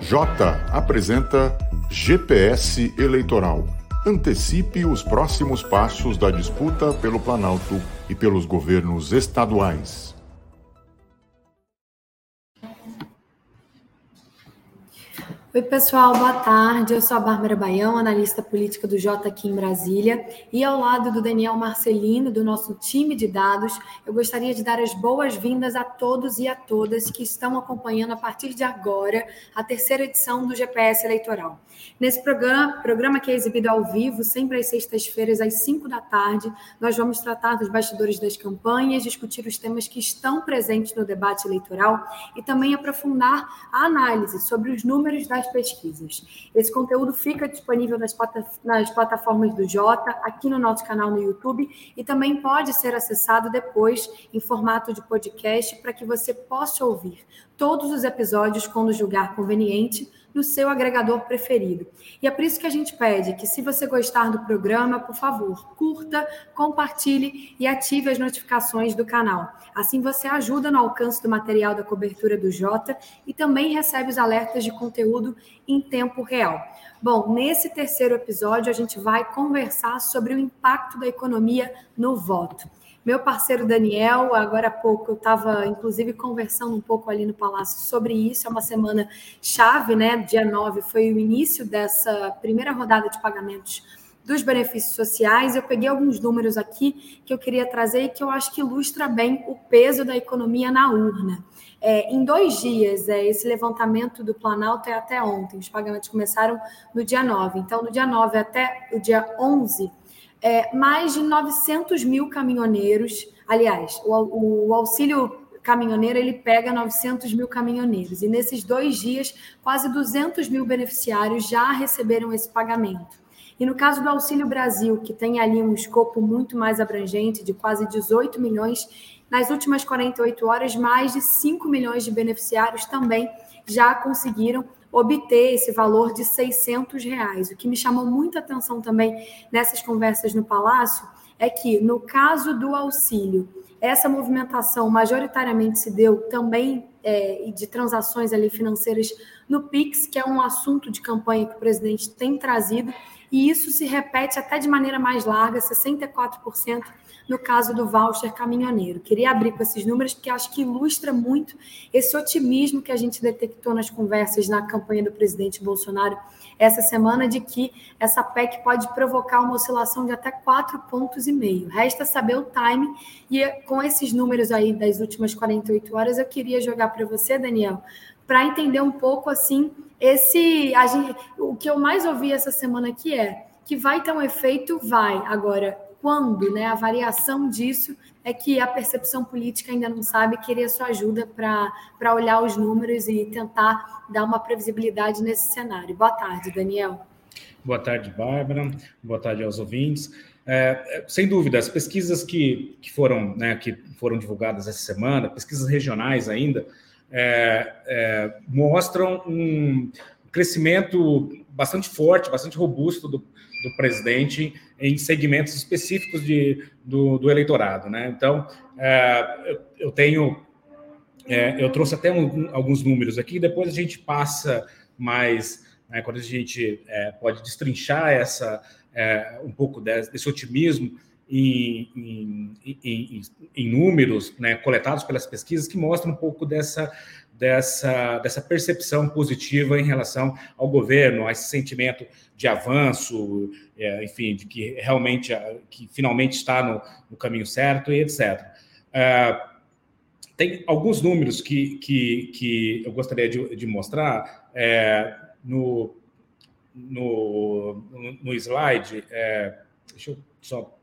J apresenta GPS Eleitoral. Antecipe os próximos passos da disputa pelo Planalto e pelos governos estaduais. Oi, pessoal, boa tarde. Eu sou a Bárbara Baião, analista política do J aqui em Brasília. E ao lado do Daniel Marcelino, do nosso time de dados, eu gostaria de dar as boas-vindas a todos e a todas que estão acompanhando a partir de agora a terceira edição do GPS Eleitoral. Nesse programa, programa que é exibido ao vivo, sempre às sextas-feiras, às 5 da tarde, nós vamos tratar dos bastidores das campanhas, discutir os temas que estão presentes no debate eleitoral e também aprofundar a análise sobre os números da das pesquisas. Esse conteúdo fica disponível nas, nas plataformas do Jota, aqui no nosso canal no YouTube, e também pode ser acessado depois em formato de podcast para que você possa ouvir todos os episódios quando julgar conveniente no seu agregador preferido. E é por isso que a gente pede que, se você gostar do programa, por favor, curta, compartilhe e ative as notificações do canal. Assim você ajuda no alcance do material da cobertura do Jota e também recebe os alertas de conteúdo em tempo real. Bom, nesse terceiro episódio, a gente vai conversar sobre o impacto da economia no voto. Meu parceiro Daniel, agora há pouco eu estava, inclusive, conversando um pouco ali no Palácio sobre isso. É uma semana chave, né? Dia 9 foi o início dessa primeira rodada de pagamentos dos benefícios sociais. Eu peguei alguns números aqui que eu queria trazer e que eu acho que ilustra bem o peso da economia na urna. É, em dois dias, é, esse levantamento do Planalto é até ontem, os pagamentos começaram no dia 9. Então, do dia 9 até o dia 11, é, mais de 900 mil caminhoneiros. Aliás, o, o auxílio caminhoneiro ele pega 900 mil caminhoneiros. E nesses dois dias, quase 200 mil beneficiários já receberam esse pagamento. E no caso do Auxílio Brasil, que tem ali um escopo muito mais abrangente, de quase 18 milhões, nas últimas 48 horas, mais de 5 milhões de beneficiários também já conseguiram obter esse valor de 600 reais. O que me chamou muita atenção também nessas conversas no Palácio é que, no caso do auxílio, essa movimentação majoritariamente se deu também é, de transações ali financeiras no PIX, que é um assunto de campanha que o presidente tem trazido, e isso se repete até de maneira mais larga, 64% no caso do voucher caminhoneiro. Queria abrir com esses números porque acho que ilustra muito esse otimismo que a gente detectou nas conversas na campanha do presidente Bolsonaro essa semana de que essa PEC pode provocar uma oscilação de até quatro pontos e meio. Resta saber o time e com esses números aí das últimas 48 horas eu queria jogar para você, Daniel, para entender um pouco assim esse gente, o que eu mais ouvi essa semana aqui é que vai ter um efeito, vai. Agora, quando, né? A variação disso é que a percepção política ainda não sabe, queria sua ajuda para olhar os números e tentar dar uma previsibilidade nesse cenário. Boa tarde, Daniel. Boa tarde, Bárbara. Boa tarde aos ouvintes. É, sem dúvida, as pesquisas que, que, foram, né, que foram divulgadas essa semana, pesquisas regionais ainda, é, é, mostram um crescimento bastante forte, bastante robusto do, do presidente em segmentos específicos de, do, do eleitorado. Né? Então, é, eu, tenho. É, eu trouxe até um, alguns números aqui, depois a gente passa mais. Né, quando a gente é, pode destrinchar essa, é, um pouco desse, desse otimismo em, em, em, em números né, coletados pelas pesquisas que mostram um pouco dessa dessa, dessa percepção positiva em relação ao governo, a esse sentimento de avanço, é, enfim, de que realmente, que finalmente está no, no caminho certo e etc. É, tem alguns números que, que, que eu gostaria de, de mostrar é, no, no, no slide. É, deixa eu só.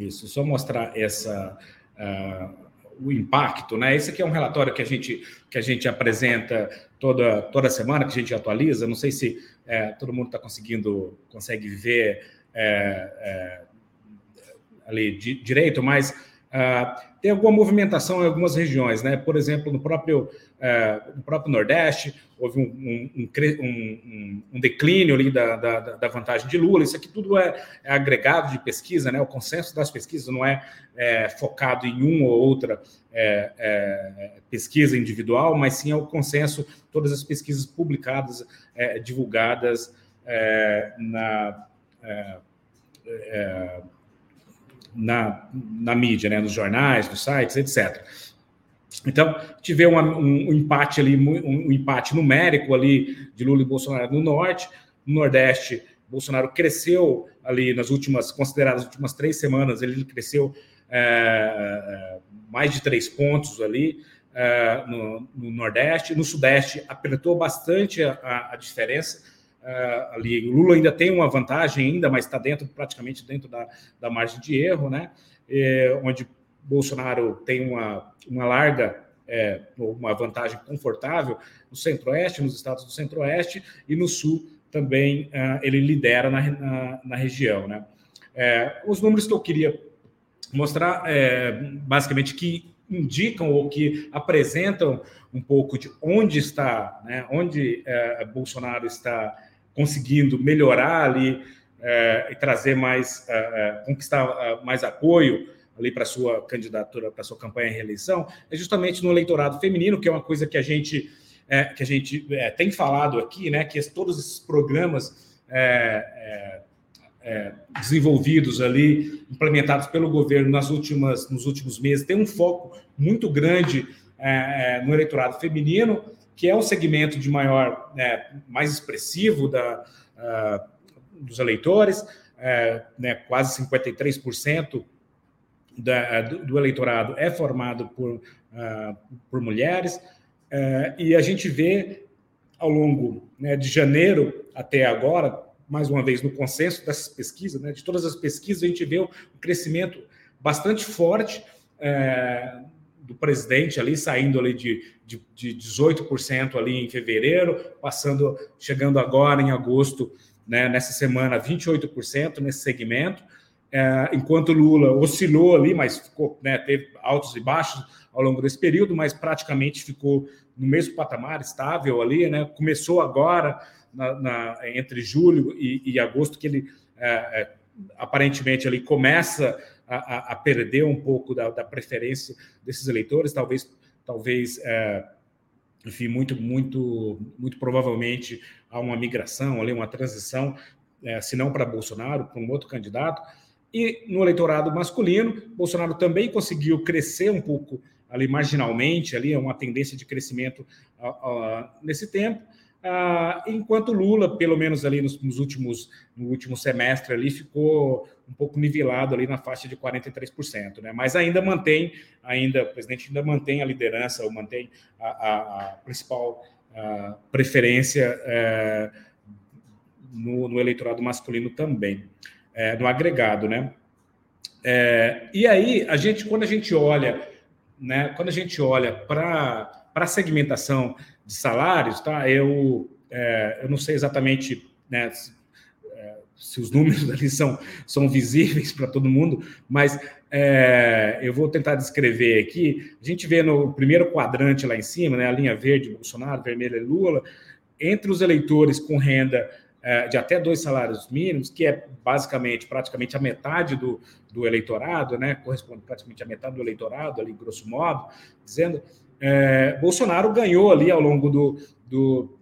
Isso, só mostrar essa, uh, o impacto, né? Esse aqui é um relatório que a gente, que a gente apresenta toda, toda semana, que a gente atualiza. Não sei se é, todo mundo está conseguindo, consegue ver é, é, ali di, direito, mas Uh, tem alguma movimentação em algumas regiões, né? Por exemplo, no próprio, uh, no próprio Nordeste, houve um, um, um, um declínio ali da, da, da, vantagem de Lula. Isso aqui tudo é, é, agregado de pesquisa, né? O consenso das pesquisas não é, é focado em uma ou outra é, é, pesquisa individual, mas sim é o consenso, todas as pesquisas publicadas, é, divulgadas na na, na mídia, né, nos jornais, nos sites, etc. Então, tive um, um, empate ali, um, empate numérico ali de Lula e Bolsonaro no norte, no nordeste, Bolsonaro cresceu ali nas últimas, consideradas as últimas três semanas, ele cresceu é, mais de três pontos ali é, no, no, nordeste, no sudeste apertou bastante a, a diferença, uh, ali. O Lula ainda tem uma vantagem ainda, mas está dentro, praticamente dentro da, da margem de erro, né? É, onde Bolsonaro tem uma, uma larga, é, uma vantagem confortável no centro-oeste, nos estados do centro-oeste, e no sul também uh, ele lidera na, na, na região, né? É, os números que eu queria mostrar, basicamente, que indicam ou que apresentam um pouco de onde está, né, onde Bolsonaro está conseguindo melhorar ali é, e trazer mais, é, é conquistar é, mais apoio ali para sua candidatura, para sua campanha em reeleição, é justamente no eleitorado feminino, que é uma coisa que a gente é, que a gente é, tem falado aqui, né, que todos esses programas desenvolvidos ali, implementados pelo governo nas últimas, nos últimos meses, tem um foco muito grande no eleitorado feminino, que é o segmento de maior, né, mais expressivo da, uh, dos eleitores, uh, né, quase 53% da, do, do, eleitorado é formado por, uh, por mulheres, e a gente vê ao longo né, de janeiro até agora, mais uma vez no consenso dessas pesquisas, né, de todas as pesquisas, a gente vê um crescimento bastante forte do presidente ali, saindo ali de, de, de 18% ali em fevereiro, passando, chegando agora em agosto, né, nessa semana, 28% nesse segmento, é, enquanto Lula oscilou ali, mas ficou, né, teve altos e baixos ao longo desse período, mas praticamente ficou no mesmo patamar, estável ali, né, começou agora, na, na, entre julho e, e, agosto, que ele é, é, aparentemente ali começa a, a perder um pouco da, da, preferência desses eleitores, talvez, talvez é, enfim, muito, muito, muito provavelmente há uma migração, ali, uma transição, é, se não para Bolsonaro, para um outro candidato. E no eleitorado masculino, Bolsonaro também conseguiu crescer um pouco ali marginalmente, ali é uma tendência de crescimento nesse tempo, ah, enquanto Lula, pelo menos ali nos, nos, últimos no último semestre ali ficou um pouco nivelado ali na faixa de 43%, né? Mas ainda mantém, ainda o presidente ainda mantém a liderança ou mantém a, a, a principal a preferência é, no, no, eleitorado masculino também, é, no agregado, né? É, e aí a gente, quando a gente olha, né? Quando a gente olha para para a segmentação de salários, tá? Eu, é, eu não sei exatamente né, se, é, se, os números ali são, são visíveis para todo mundo, mas é, eu vou tentar descrever aqui. A gente vê no primeiro quadrante lá em cima, né, a linha verde, Bolsonaro, vermelha, Lula, entre os eleitores com renda é, de até dois salários mínimos, que é basicamente praticamente a metade do, do eleitorado, né, corresponde praticamente a metade do eleitorado, ali, grosso modo, dizendo é, Bolsonaro ganhou ali ao longo do, do,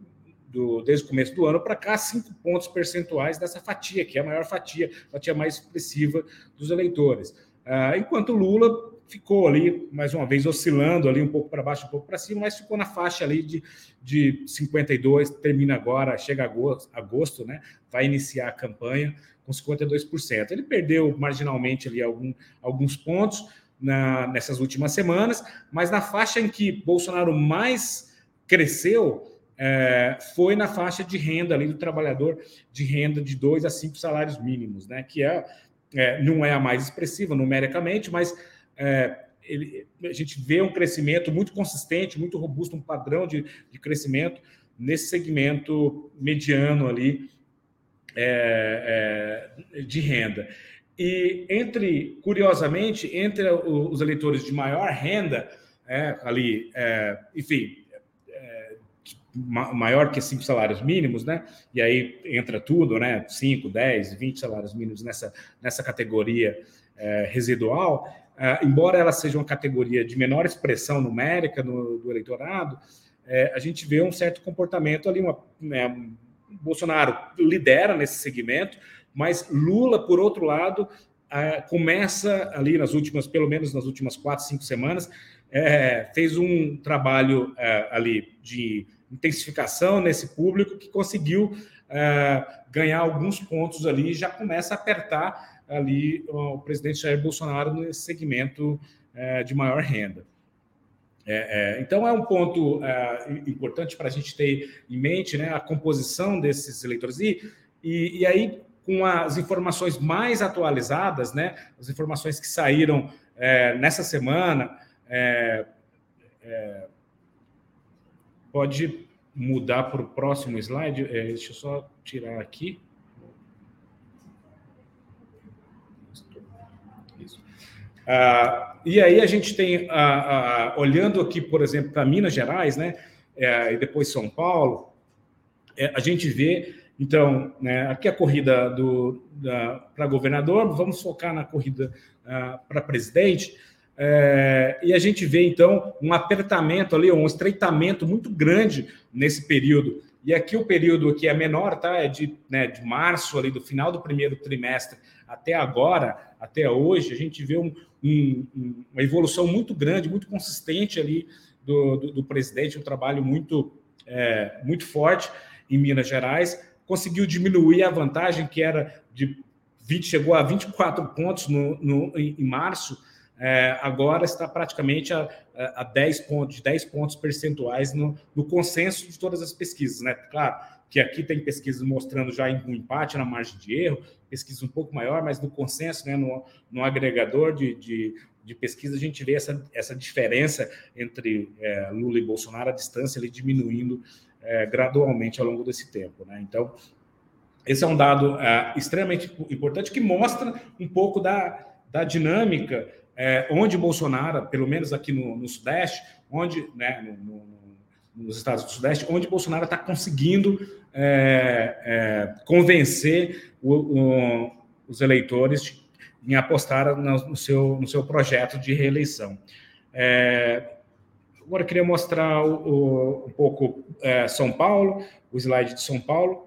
do desde o começo do ano para cá cinco pontos percentuais dessa fatia, que é a maior fatia, fatia mais expressiva dos eleitores. É, enquanto Lula ficou ali, mais uma vez, oscilando ali um pouco para baixo, um pouco para cima, mas ficou na faixa ali de, de 52, termina agora, chega agosto, agosto, né? Vai iniciar a campanha com 52%. Ele perdeu marginalmente ali algum, alguns pontos, na, nessas últimas semanas, mas na faixa em que Bolsonaro mais cresceu é, foi na faixa de renda ali do trabalhador de renda de dois a cinco salários mínimos, né? Que é, é não é a mais expressiva numericamente, mas é, ele, a gente vê um crescimento muito consistente, muito robusto, um padrão de, de crescimento nesse segmento mediano ali é, é, de renda. E entre, curiosamente, entre os eleitores de maior renda, é, ali, é, enfim, é, maior que cinco salários mínimos, né? E aí entra tudo, né? 5, 10, 20 salários mínimos nessa, nessa categoria é, residual, é, embora ela seja uma categoria de menor expressão numérica no, do eleitorado, é, a gente vê um certo comportamento ali, uma, né, Bolsonaro lidera nesse segmento, mas Lula, por outro lado, começa ali nas últimas, pelo menos nas últimas quatro, cinco semanas, é, fez um trabalho é, ali de intensificação nesse público que conseguiu é, ganhar alguns pontos ali e já começa a apertar ali o presidente Jair Bolsonaro nesse segmento é, de maior renda. É, é, então é um ponto é, importante para a gente ter em mente né, a composição desses eleitores. E, e, e, aí, com as informações mais atualizadas, né, as informações que saíram é, nessa semana, é, é, pode mudar para o próximo slide. deixa eu só tirar aqui. Ah, e aí a gente tem, ah, ah, olhando aqui, por exemplo, para Minas Gerais, né, é, e depois São Paulo, é, a gente vê, então, né, aqui a corrida para governador, vamos focar na corrida para presidente, é, e a gente vê, então, um apertamento ali, um estreitamento muito grande nesse período. E aqui o período que é menor, tá? É de, né, de março, ali, do final do primeiro trimestre até agora, até hoje, a gente vê um, um, uma evolução muito grande, muito consistente ali do, do, do presidente, um trabalho muito, é, muito forte em Minas Gerais. Conseguiu diminuir a vantagem que era de 20, chegou a 24 pontos no, no em, em março, é, agora está praticamente a, a 10 pontos, 10 pontos percentuais no, no, consenso de todas as pesquisas, né? Claro que aqui tem pesquisas mostrando já um empate na margem de erro, pesquisa um pouco maior, mas no consenso, né, no, no agregador de, de, de, pesquisa, a gente vê essa, essa diferença entre é, Lula e Bolsonaro, a distância ali diminuindo é, gradualmente ao longo desse tempo. Né? Então, esse é um dado é, extremamente importante que mostra um pouco da, da dinâmica é, onde Bolsonaro, pelo menos aqui no, no Sudeste, onde, né, no, no, nos estados do Sudeste, onde Bolsonaro está conseguindo é, é, convencer o, o, os eleitores em apostar no, seu, no seu projeto de reeleição. É, agora queria mostrar o, um pouco é, São Paulo, o slide de São Paulo.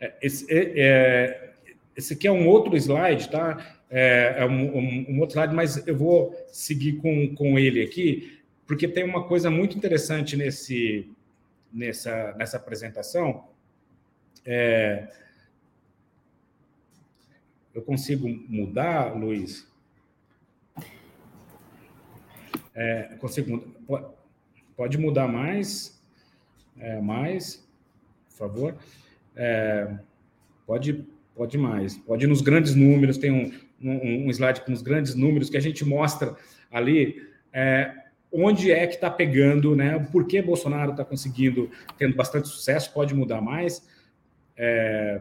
É, esse, é, é, esse aqui é um outro slide, tá? É, é um, um, um, outro slide, mas eu vou seguir com, com ele aqui, porque tem uma coisa muito interessante nesse, nessa, nessa apresentação. É, eu consigo mudar, Luiz? É, consigo pode mudar mais, é, mais, por favor. É, pode, pode mais. Pode ir nos grandes números, tem um, um, um slide com os grandes números que a gente mostra ali é, onde é que está pegando, né? Por que Bolsonaro está conseguindo, tendo bastante sucesso, pode mudar mais. É,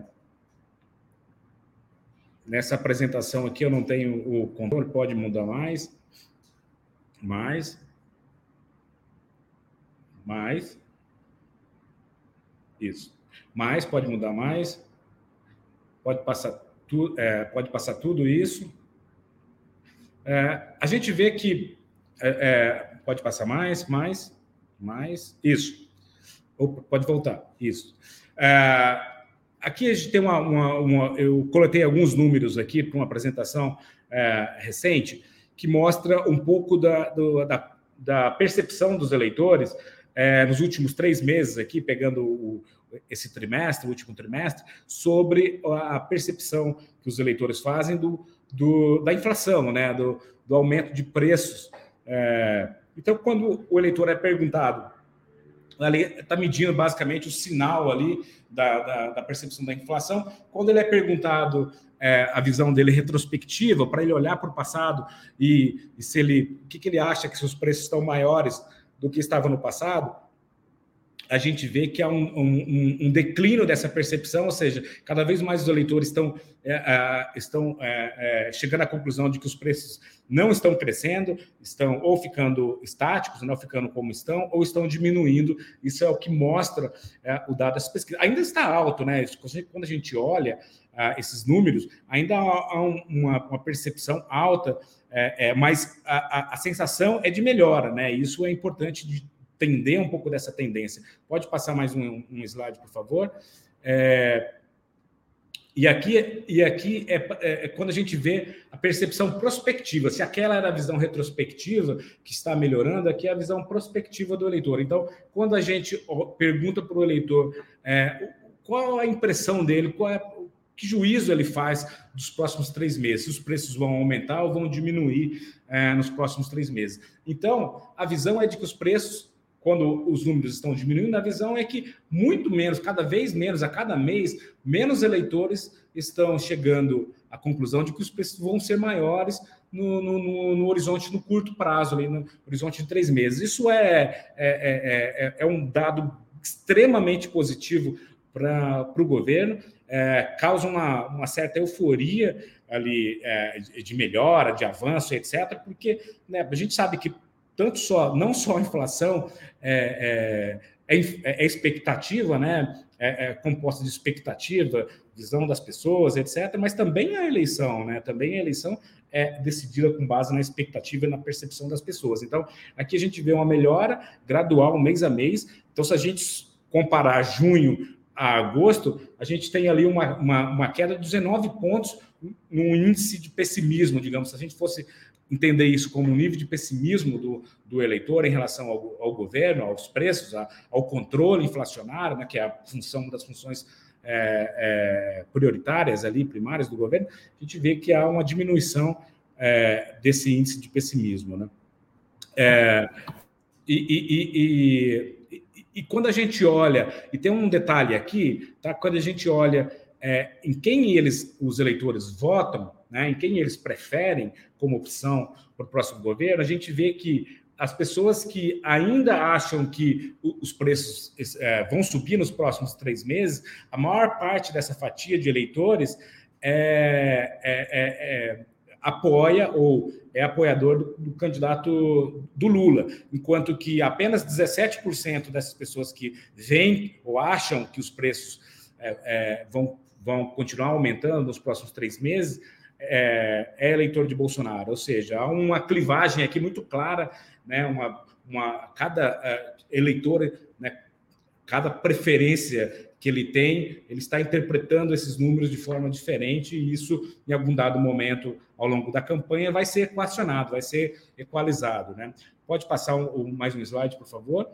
nessa apresentação aqui eu não tenho o controle, pode mudar mais. Mais. Mais. Isso mais, pode mudar mais, pode passar, tu, é, pode passar tudo isso. É, a gente vê que é, é pode passar mais, mais, mais, isso. Pode voltar, isso. É, aqui a gente tem uma, uma, uma, Eu coletei alguns números aqui para uma apresentação é, recente que mostra um pouco da, do, da, da percepção dos eleitores é, nos últimos três meses aqui, pegando o, esse trimestre, o último trimestre, sobre a percepção que os eleitores fazem do, do da inflação, né, do, do aumento de preços. É, então, quando o eleitor é perguntado, está medindo basicamente o sinal ali da, da, da, percepção da inflação. Quando ele é perguntado é, a visão dele retrospectiva, para ele olhar para o passado e, e, se ele, o que, que ele acha que seus preços estão maiores do que estavam no passado, a gente vê que há um, um, um, declínio dessa percepção, ou seja, cada vez mais os eleitores estão, é, é, estão é, é, chegando à conclusão de que os preços não estão crescendo, estão ou ficando estáticos, não ficando como estão, ou estão diminuindo. Isso é o que mostra é, o dado dessa pesquisa. Ainda está alto, né? Quando a gente olha ah, esses números, ainda há uma, uma percepção alta, é, mas a, a, a sensação é de melhora, né? Isso é importante de entender um pouco dessa tendência. Pode passar mais um, um slide, por favor? É, e aqui, e aqui é, é, é, quando a gente vê a percepção prospectiva. Se aquela era a visão retrospectiva, que está melhorando, aqui é a visão prospectiva do eleitor. Então, quando a gente pergunta para o eleitor é, qual a impressão dele, qual é, que juízo ele faz dos próximos três meses, se os preços vão aumentar ou vão diminuir é, nos próximos três meses. Então, a visão é de que os preços quando os números estão diminuindo, a visão é que muito menos, cada vez menos, a cada mês, menos eleitores estão chegando à conclusão de que os preços vão ser maiores no, no, no horizonte, no curto prazo, ali, no horizonte de três meses. Isso é, é, é, é, é um dado extremamente positivo para o governo, é, causa uma, uma certa euforia ali é, de melhora, de avanço, etc., porque né, a gente sabe que tanto só, não só a inflação é, é, é, é expectativa, né? É, é, composta de expectativa, visão das pessoas, etc., mas também a eleição, né? Também a eleição é decidida com base na expectativa e na percepção das pessoas. Então, aqui a gente vê uma melhora gradual, mês a mês. Então, se a gente comparar junho a agosto, a gente tem ali uma, uma, uma queda de 19 pontos no índice de pessimismo, digamos. Se a gente fosse entender isso como um nível de pessimismo do, do eleitor em relação ao, ao governo, aos preços, a, ao controle inflacionário, né, que é a função das funções é, é, prioritárias ali, primárias do governo, a gente vê que há uma diminuição é, desse índice de pessimismo. Né? É, e, e, e, e, quando a gente olha, e tem um detalhe aqui, tá? quando a gente olha é, em quem eles, os eleitores votam, né, em quem eles preferem como opção para o próximo governo, a gente vê que as pessoas que ainda acham que os preços é, vão subir nos próximos três meses, a maior parte dessa fatia de eleitores é, é, é, é apoia ou é apoiador do, do, candidato do Lula, enquanto que apenas 17% dessas pessoas que veem ou acham que os preços é, vão, vão continuar aumentando nos próximos três meses é, é, eleitor de Bolsonaro, ou seja, há uma clivagem aqui muito clara, né? Uma, uma cada uh, eleitor, né? Cada preferência que ele tem, ele está interpretando esses números de forma diferente e isso, em algum dado momento ao longo da campanha, vai ser equacionado, vai ser equalizado, né? Pode passar um, um, mais um slide, por favor.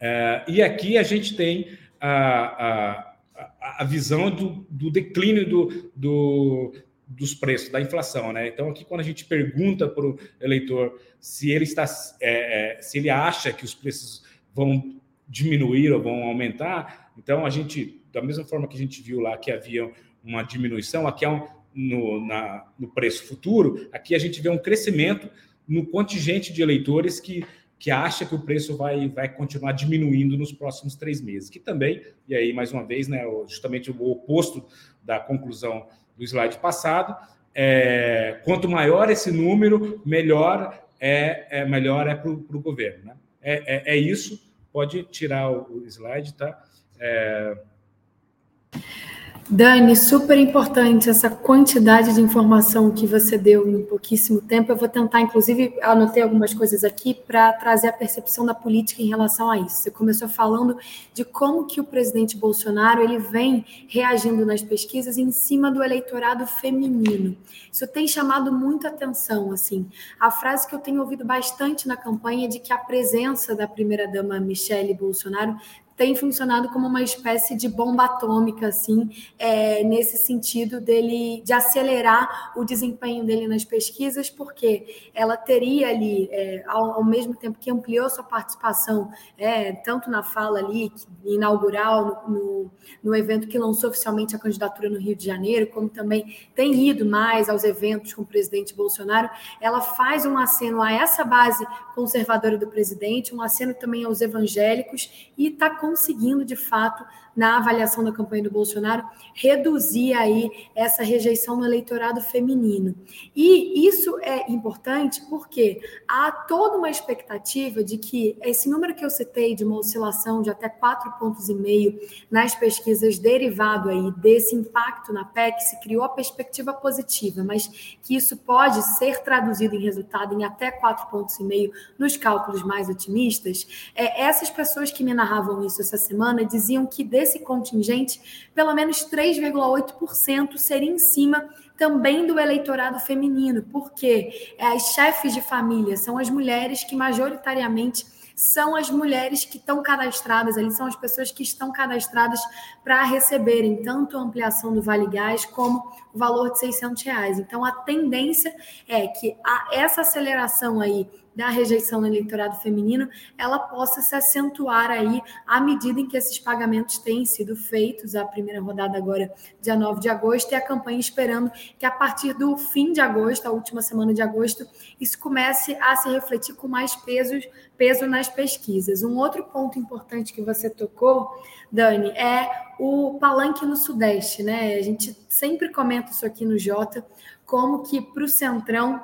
Uh, e aqui a gente tem a, a, a visão do, do declínio do, do, dos preços, da inflação, né? Então, aqui, quando a gente pergunta para o eleitor se ele está, é, é, se ele acha que os preços vão diminuir ou vão aumentar, então a gente, da mesma forma que a gente viu lá que havia uma diminuição, aqui é um, no, na, no preço futuro, aqui a gente vê um crescimento no contingente de eleitores que, que acha que o preço vai, vai continuar diminuindo nos próximos três meses, que também, e aí, mais uma vez, né, justamente o oposto da conclusão do slide passado. É, quanto maior esse número, melhor é, é melhor é para o governo. Né? É, é, é, isso. Pode tirar o, slide, tá? Dani, super importante essa quantidade de informação que você deu em pouquíssimo tempo. Eu vou tentar, inclusive, anotei algumas coisas aqui para trazer a percepção da política em relação a isso. Você começou falando de como que o presidente Bolsonaro ele vem reagindo nas pesquisas em cima do eleitorado feminino. Isso tem chamado muita atenção, assim. A frase que eu tenho ouvido bastante na campanha é de que a presença da primeira-dama Michele Bolsonaro tem funcionado como uma espécie de bomba atômica, assim, é, nesse sentido dele de acelerar o desempenho dele nas pesquisas, porque ela teria ali, é, ao, ao, mesmo tempo que ampliou sua participação, é, tanto na fala ali inaugural, no, no, no evento que lançou oficialmente a candidatura no Rio de Janeiro, como também tem ido mais aos eventos com o presidente Bolsonaro, ela faz um aceno a essa base conservadora do presidente, um aceno também aos evangélicos e está conseguindo, de fato, na avaliação da campanha do Bolsonaro, reduzir aí essa rejeição no eleitorado feminino. E isso é importante porque há toda uma expectativa de que esse número que eu citei de uma oscilação de até quatro pontos e meio nas pesquisas derivado aí desse impacto na PEC se criou a perspectiva positiva, mas que isso pode ser traduzido em resultado em até quatro pontos e meio nos cálculos mais otimistas. É, essas pessoas que me narravam isso essa semana diziam que desse contingente, pelo menos 3,8% seria em cima também do eleitorado feminino, porque as chefes de família são as mulheres que majoritariamente são as mulheres que estão cadastradas ali, são as pessoas que estão cadastradas para receberem tanto a ampliação do Vale Gás como o valor de 600 reais. Então, a tendência é que a, essa aceleração aí da rejeição no eleitorado feminino, ela possa se acentuar aí à medida em que esses pagamentos têm sido feitos, a primeira rodada agora, dia 9 de agosto, e a campanha esperando que a partir do fim de agosto, a última semana de agosto, isso comece a se refletir com mais peso, peso nas pesquisas. Um outro ponto importante que você tocou, Dani, é o palanque no Sudeste, né? A gente sempre comenta isso aqui no Jota, como que para o Centrão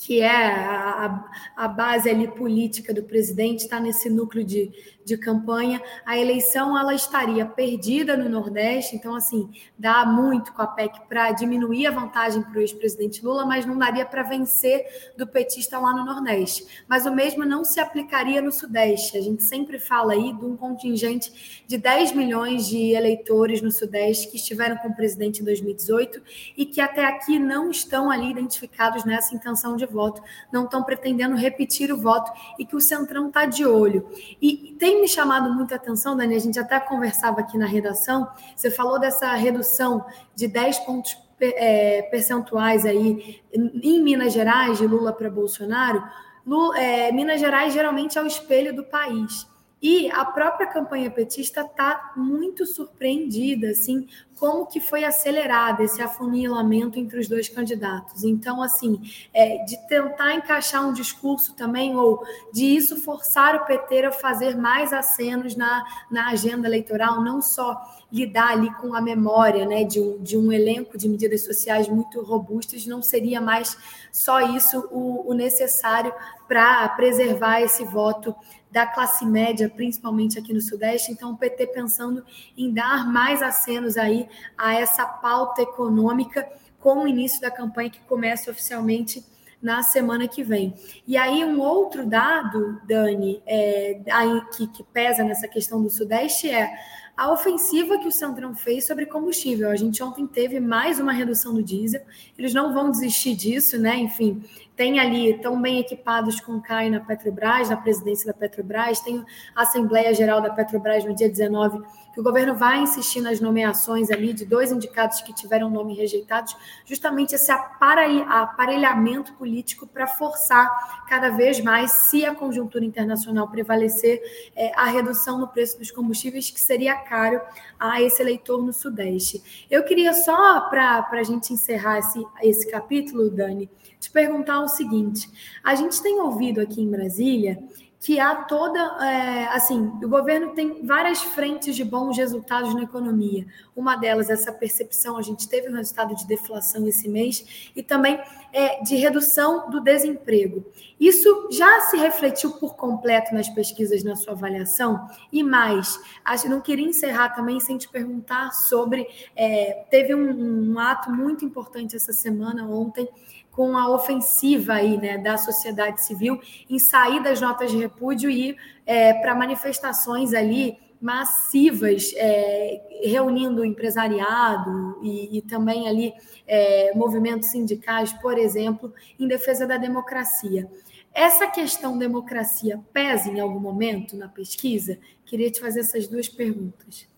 que é a, a, base ali política do presidente, está nesse núcleo de, de campanha, a eleição ela estaria perdida no Nordeste, então assim, dá muito com a PEC para diminuir a vantagem para o ex-presidente Lula, mas não daria para vencer do petista lá no Nordeste. Mas o mesmo não se aplicaria no Sudeste. A gente sempre fala aí de um contingente de 10 milhões de eleitores no Sudeste que estiveram com o presidente em 2018 e que até aqui não estão ali identificados nessa intenção de voto, não estão pretendendo repetir o voto e que o Centrão está de olho. E tem me chamado muita atenção, Dani, a gente até conversava aqui na redação, você falou dessa redução de 10 pontos é, percentuais aí em Minas Gerais, de Lula para Bolsonaro. Lula, é, Minas Gerais geralmente é o espelho do país. E a própria campanha petista está muito surpreendida, assim, como que foi acelerado esse afunilamento entre os dois candidatos. Então, assim, é, de tentar encaixar um discurso também, ou de isso forçar o PT a fazer mais acenos na, na agenda eleitoral, não só lidar ali com a memória né, de, um, de um elenco de medidas sociais muito robustas, não seria mais só isso o, o necessário para preservar esse voto da classe média, principalmente aqui no Sudeste. Então, o PT pensando em dar mais acenos aí a essa pauta econômica com o início da campanha que começa oficialmente na semana que vem. E aí, um outro dado, Dani, é, aí, que, que pesa nessa questão do Sudeste é a ofensiva que o Centrão fez sobre combustível. A gente ontem teve mais uma redução do diesel, eles não vão desistir disso, né? Enfim, tem ali, tão bem equipados com o Caio na Petrobras, na presidência da Petrobras, tem a Assembleia Geral da Petrobras no dia 19, que o governo vai insistir nas nomeações ali de dois indicados que tiveram nome rejeitados, justamente esse aparelhamento político para forçar cada vez mais, se a conjuntura internacional prevalecer, é, a redução no preço dos combustíveis, que seria caro a esse eleitor no Sudeste. Eu queria só, para a gente encerrar esse, esse capítulo, Dani, te perguntar o seguinte: a gente tem ouvido aqui em Brasília que há toda, é, assim, o governo tem várias frentes de bons resultados na economia. Uma delas, essa percepção, a gente teve um resultado de deflação esse mês e também é, de redução do desemprego. Isso já se refletiu por completo nas pesquisas, na sua avaliação? E mais, acho não queria encerrar também sem te perguntar sobre, é, teve um, um ato muito importante essa semana, ontem, com a ofensiva aí, né, da sociedade civil em sair das notas de repúdio e é, para manifestações ali massivas, é, reunindo empresariado e, e também ali é, movimentos sindicais, por exemplo, em defesa da democracia. Essa questão democracia pesa em algum momento na pesquisa? Queria te fazer essas duas perguntas.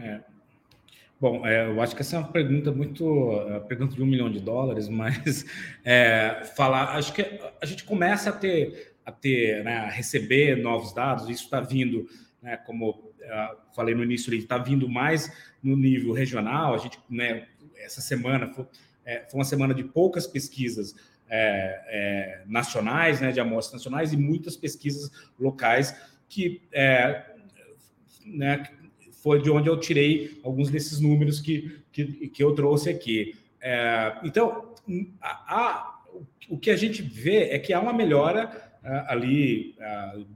É. Bom, é, eu acho que essa é uma pergunta muito é, pergunta de um milhão de dólares, mas é, falar, acho que a gente começa a ter a ter, né, a receber novos dados. Isso está vindo, né, como uh, falei no início, está vindo mais no nível regional. A gente, né, essa semana foi, é, foi uma semana de poucas pesquisas é, é, nacionais, né, de amostras nacionais e muitas pesquisas locais que é, né, foi de onde eu tirei alguns desses números que, que, que eu trouxe aqui. É, então, a, a, o que a gente vê é que há uma melhora ali,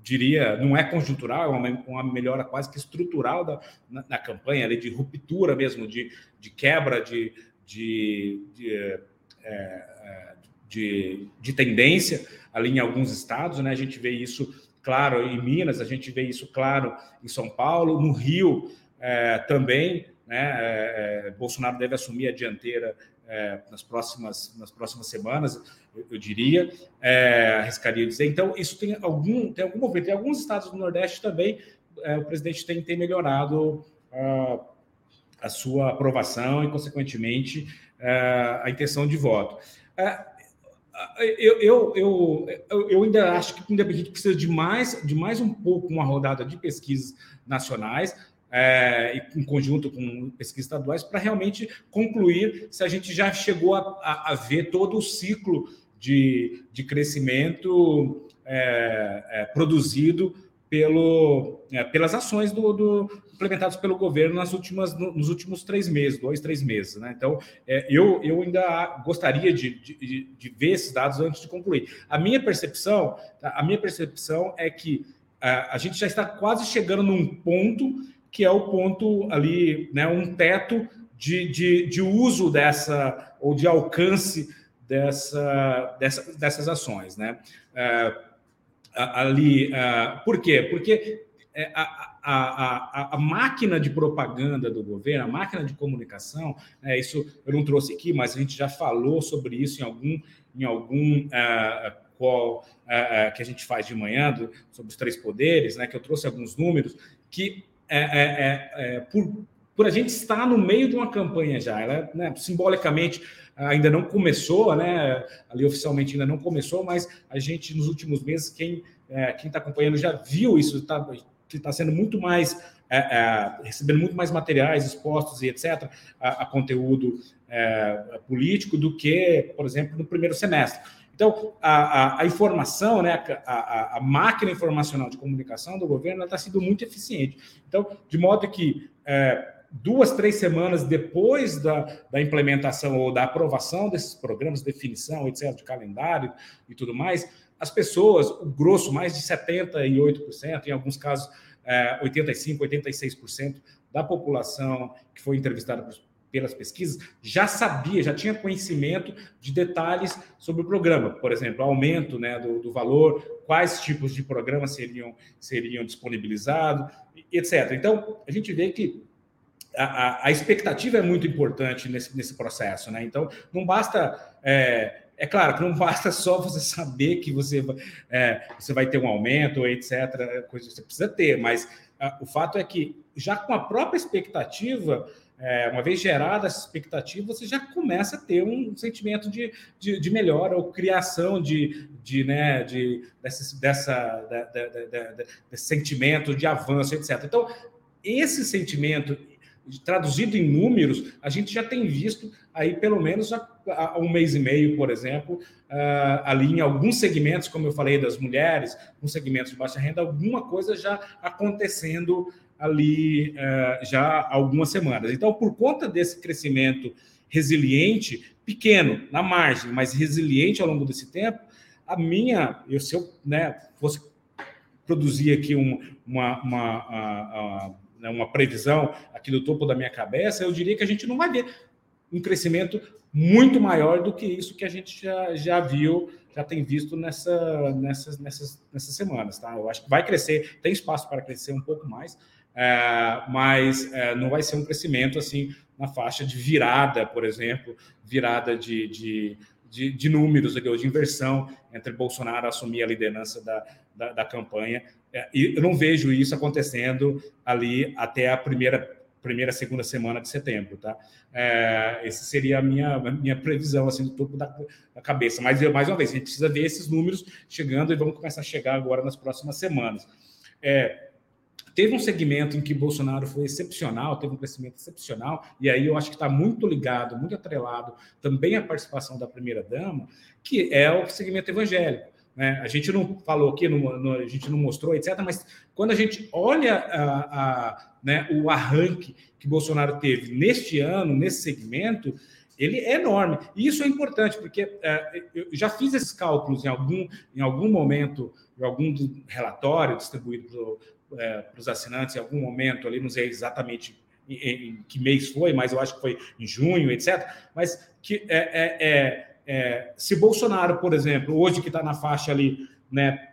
diria, não é conjuntural, é uma, uma melhora quase que estrutural da, na, na, campanha, ali, de ruptura mesmo, de, de quebra de, de, de, é, é, de, de tendência ali em alguns estados. Né? A gente vê isso claro em Minas, a gente vê isso claro em São Paulo, no Rio é, também. Né? É, é Bolsonaro deve assumir a dianteira é, nas, próximas, nas próximas semanas, eu, eu diria, é, arriscaria dizer. Então, isso tem algum, tem algum movimento. Em alguns estados do Nordeste também, é, o presidente tem, tem melhorado a, a sua aprovação e, consequentemente, é, a intenção de voto. É, eu, eu, eu, eu, ainda acho que a gente precisa de mais, de mais um pouco uma rodada de pesquisas nacionais é, em conjunto com pesquisas estaduais, para realmente concluir se a gente já chegou a, a, a ver todo o ciclo de, de crescimento é, é, produzido pelo, é, pelas ações do, do, implementadas pelo governo nas últimas, nos últimos três meses, dois, três meses. Né? Então, é, eu, eu ainda gostaria de, de, de, ver esses dados antes de concluir. A minha percepção, a minha percepção é que a, a gente já está quase chegando num ponto que é o ponto ali, né, um teto de, de, de uso dessa, ou de alcance dessa, dessa dessas ações. Né? É, ali, é, por quê? Porque é, a, a, a, a, máquina de propaganda do governo, a máquina de comunicação, é, isso eu não trouxe aqui, mas a gente já falou sobre isso em algum, em algum uh, call uh, que a gente faz de manhã do, sobre os três poderes, né, que eu trouxe alguns números, que é, é, é, é, por, por a gente estar no meio de uma campanha já, ela né, simbolicamente ainda não começou, né? Ali oficialmente ainda não começou, mas a gente nos últimos meses, quem é, quem está acompanhando já viu isso, está tá sendo muito mais é, é, recebendo muito mais materiais expostos e etc. a, a conteúdo político do que, por exemplo, no primeiro semestre. Então, a, a, a informação, né, a, a, máquina informacional de comunicação do governo está sendo muito eficiente. Então, de modo que é, duas, três semanas depois da, da implementação ou da aprovação desses programas, definição, etc., de calendário e tudo mais, as pessoas, o grosso, mais de 78%, em alguns casos é, 85%, 86% da população que foi entrevistada pelas pesquisas, já sabia, já tinha conhecimento de detalhes sobre o programa, por exemplo, aumento né, do, do valor, quais tipos de programas seriam, seriam disponibilizados, etc. Então, a gente vê que a, a, expectativa é muito importante nesse, nesse processo. Né? Então, não basta. É, é claro que não basta só você saber que você, é, você vai ter um aumento, etc. Coisa que você precisa ter, mas a, o fato é que já com a própria expectativa é, uma vez gerada essa expectativa, você já começa a ter um sentimento de, de, de melhora ou criação de, de, né, de, desse, dessa, desse sentimento de avanço, etc. Então, esse sentimento traduzido em números, a gente já tem visto aí pelo menos há um mês e meio, por exemplo, uh, ali em alguns segmentos, como eu falei, das mulheres, alguns segmentos de baixa renda, alguma coisa já acontecendo ali uh, já há algumas semanas. Então, por conta desse crescimento resiliente, pequeno na margem, mas resiliente ao longo desse tempo, a minha, eu, se eu né, fosse produzir aqui um, uma, uma, né, uma previsão aqui no topo da minha cabeça, eu diria que a gente não vai ver um crescimento muito maior do que isso que a gente já, já viu, já tem visto nessa, nessas, nessas, nessas semanas. Tá? Eu acho que vai crescer, tem espaço para crescer um pouco mais, é, mas é, não vai ser um crescimento assim na faixa de virada, por exemplo, virada de, de, de, de números, de inversão entre Bolsonaro assumir a liderança da, da, da campanha. É, e eu não vejo isso acontecendo ali até a primeira primeira, segunda semana de setembro, tá? É, essa seria a minha, minha previsão, assim, do topo da, da, cabeça. Mas, mais uma vez, a gente precisa ver esses números chegando e vamos começar a chegar agora nas próximas semanas. É, teve um segmento em que Bolsonaro foi excepcional, teve um crescimento excepcional, e aí eu acho que está muito ligado, muito atrelado também à participação da primeira-dama, que é o segmento evangélico. Né? A gente não falou aqui, não, não, a gente não mostrou, etc., mas quando a gente olha a, a, né, o arranque que Bolsonaro teve neste ano, nesse segmento, ele é enorme. E isso é importante, porque é, eu já fiz esses cálculos em algum, em algum momento, em algum relatório distribuído para é, os assinantes, em algum momento ali, não sei exatamente em, que mês foi, mas eu acho que foi em junho, etc. Mas que é, é, é se Bolsonaro, por exemplo, hoje que está na faixa ali, né,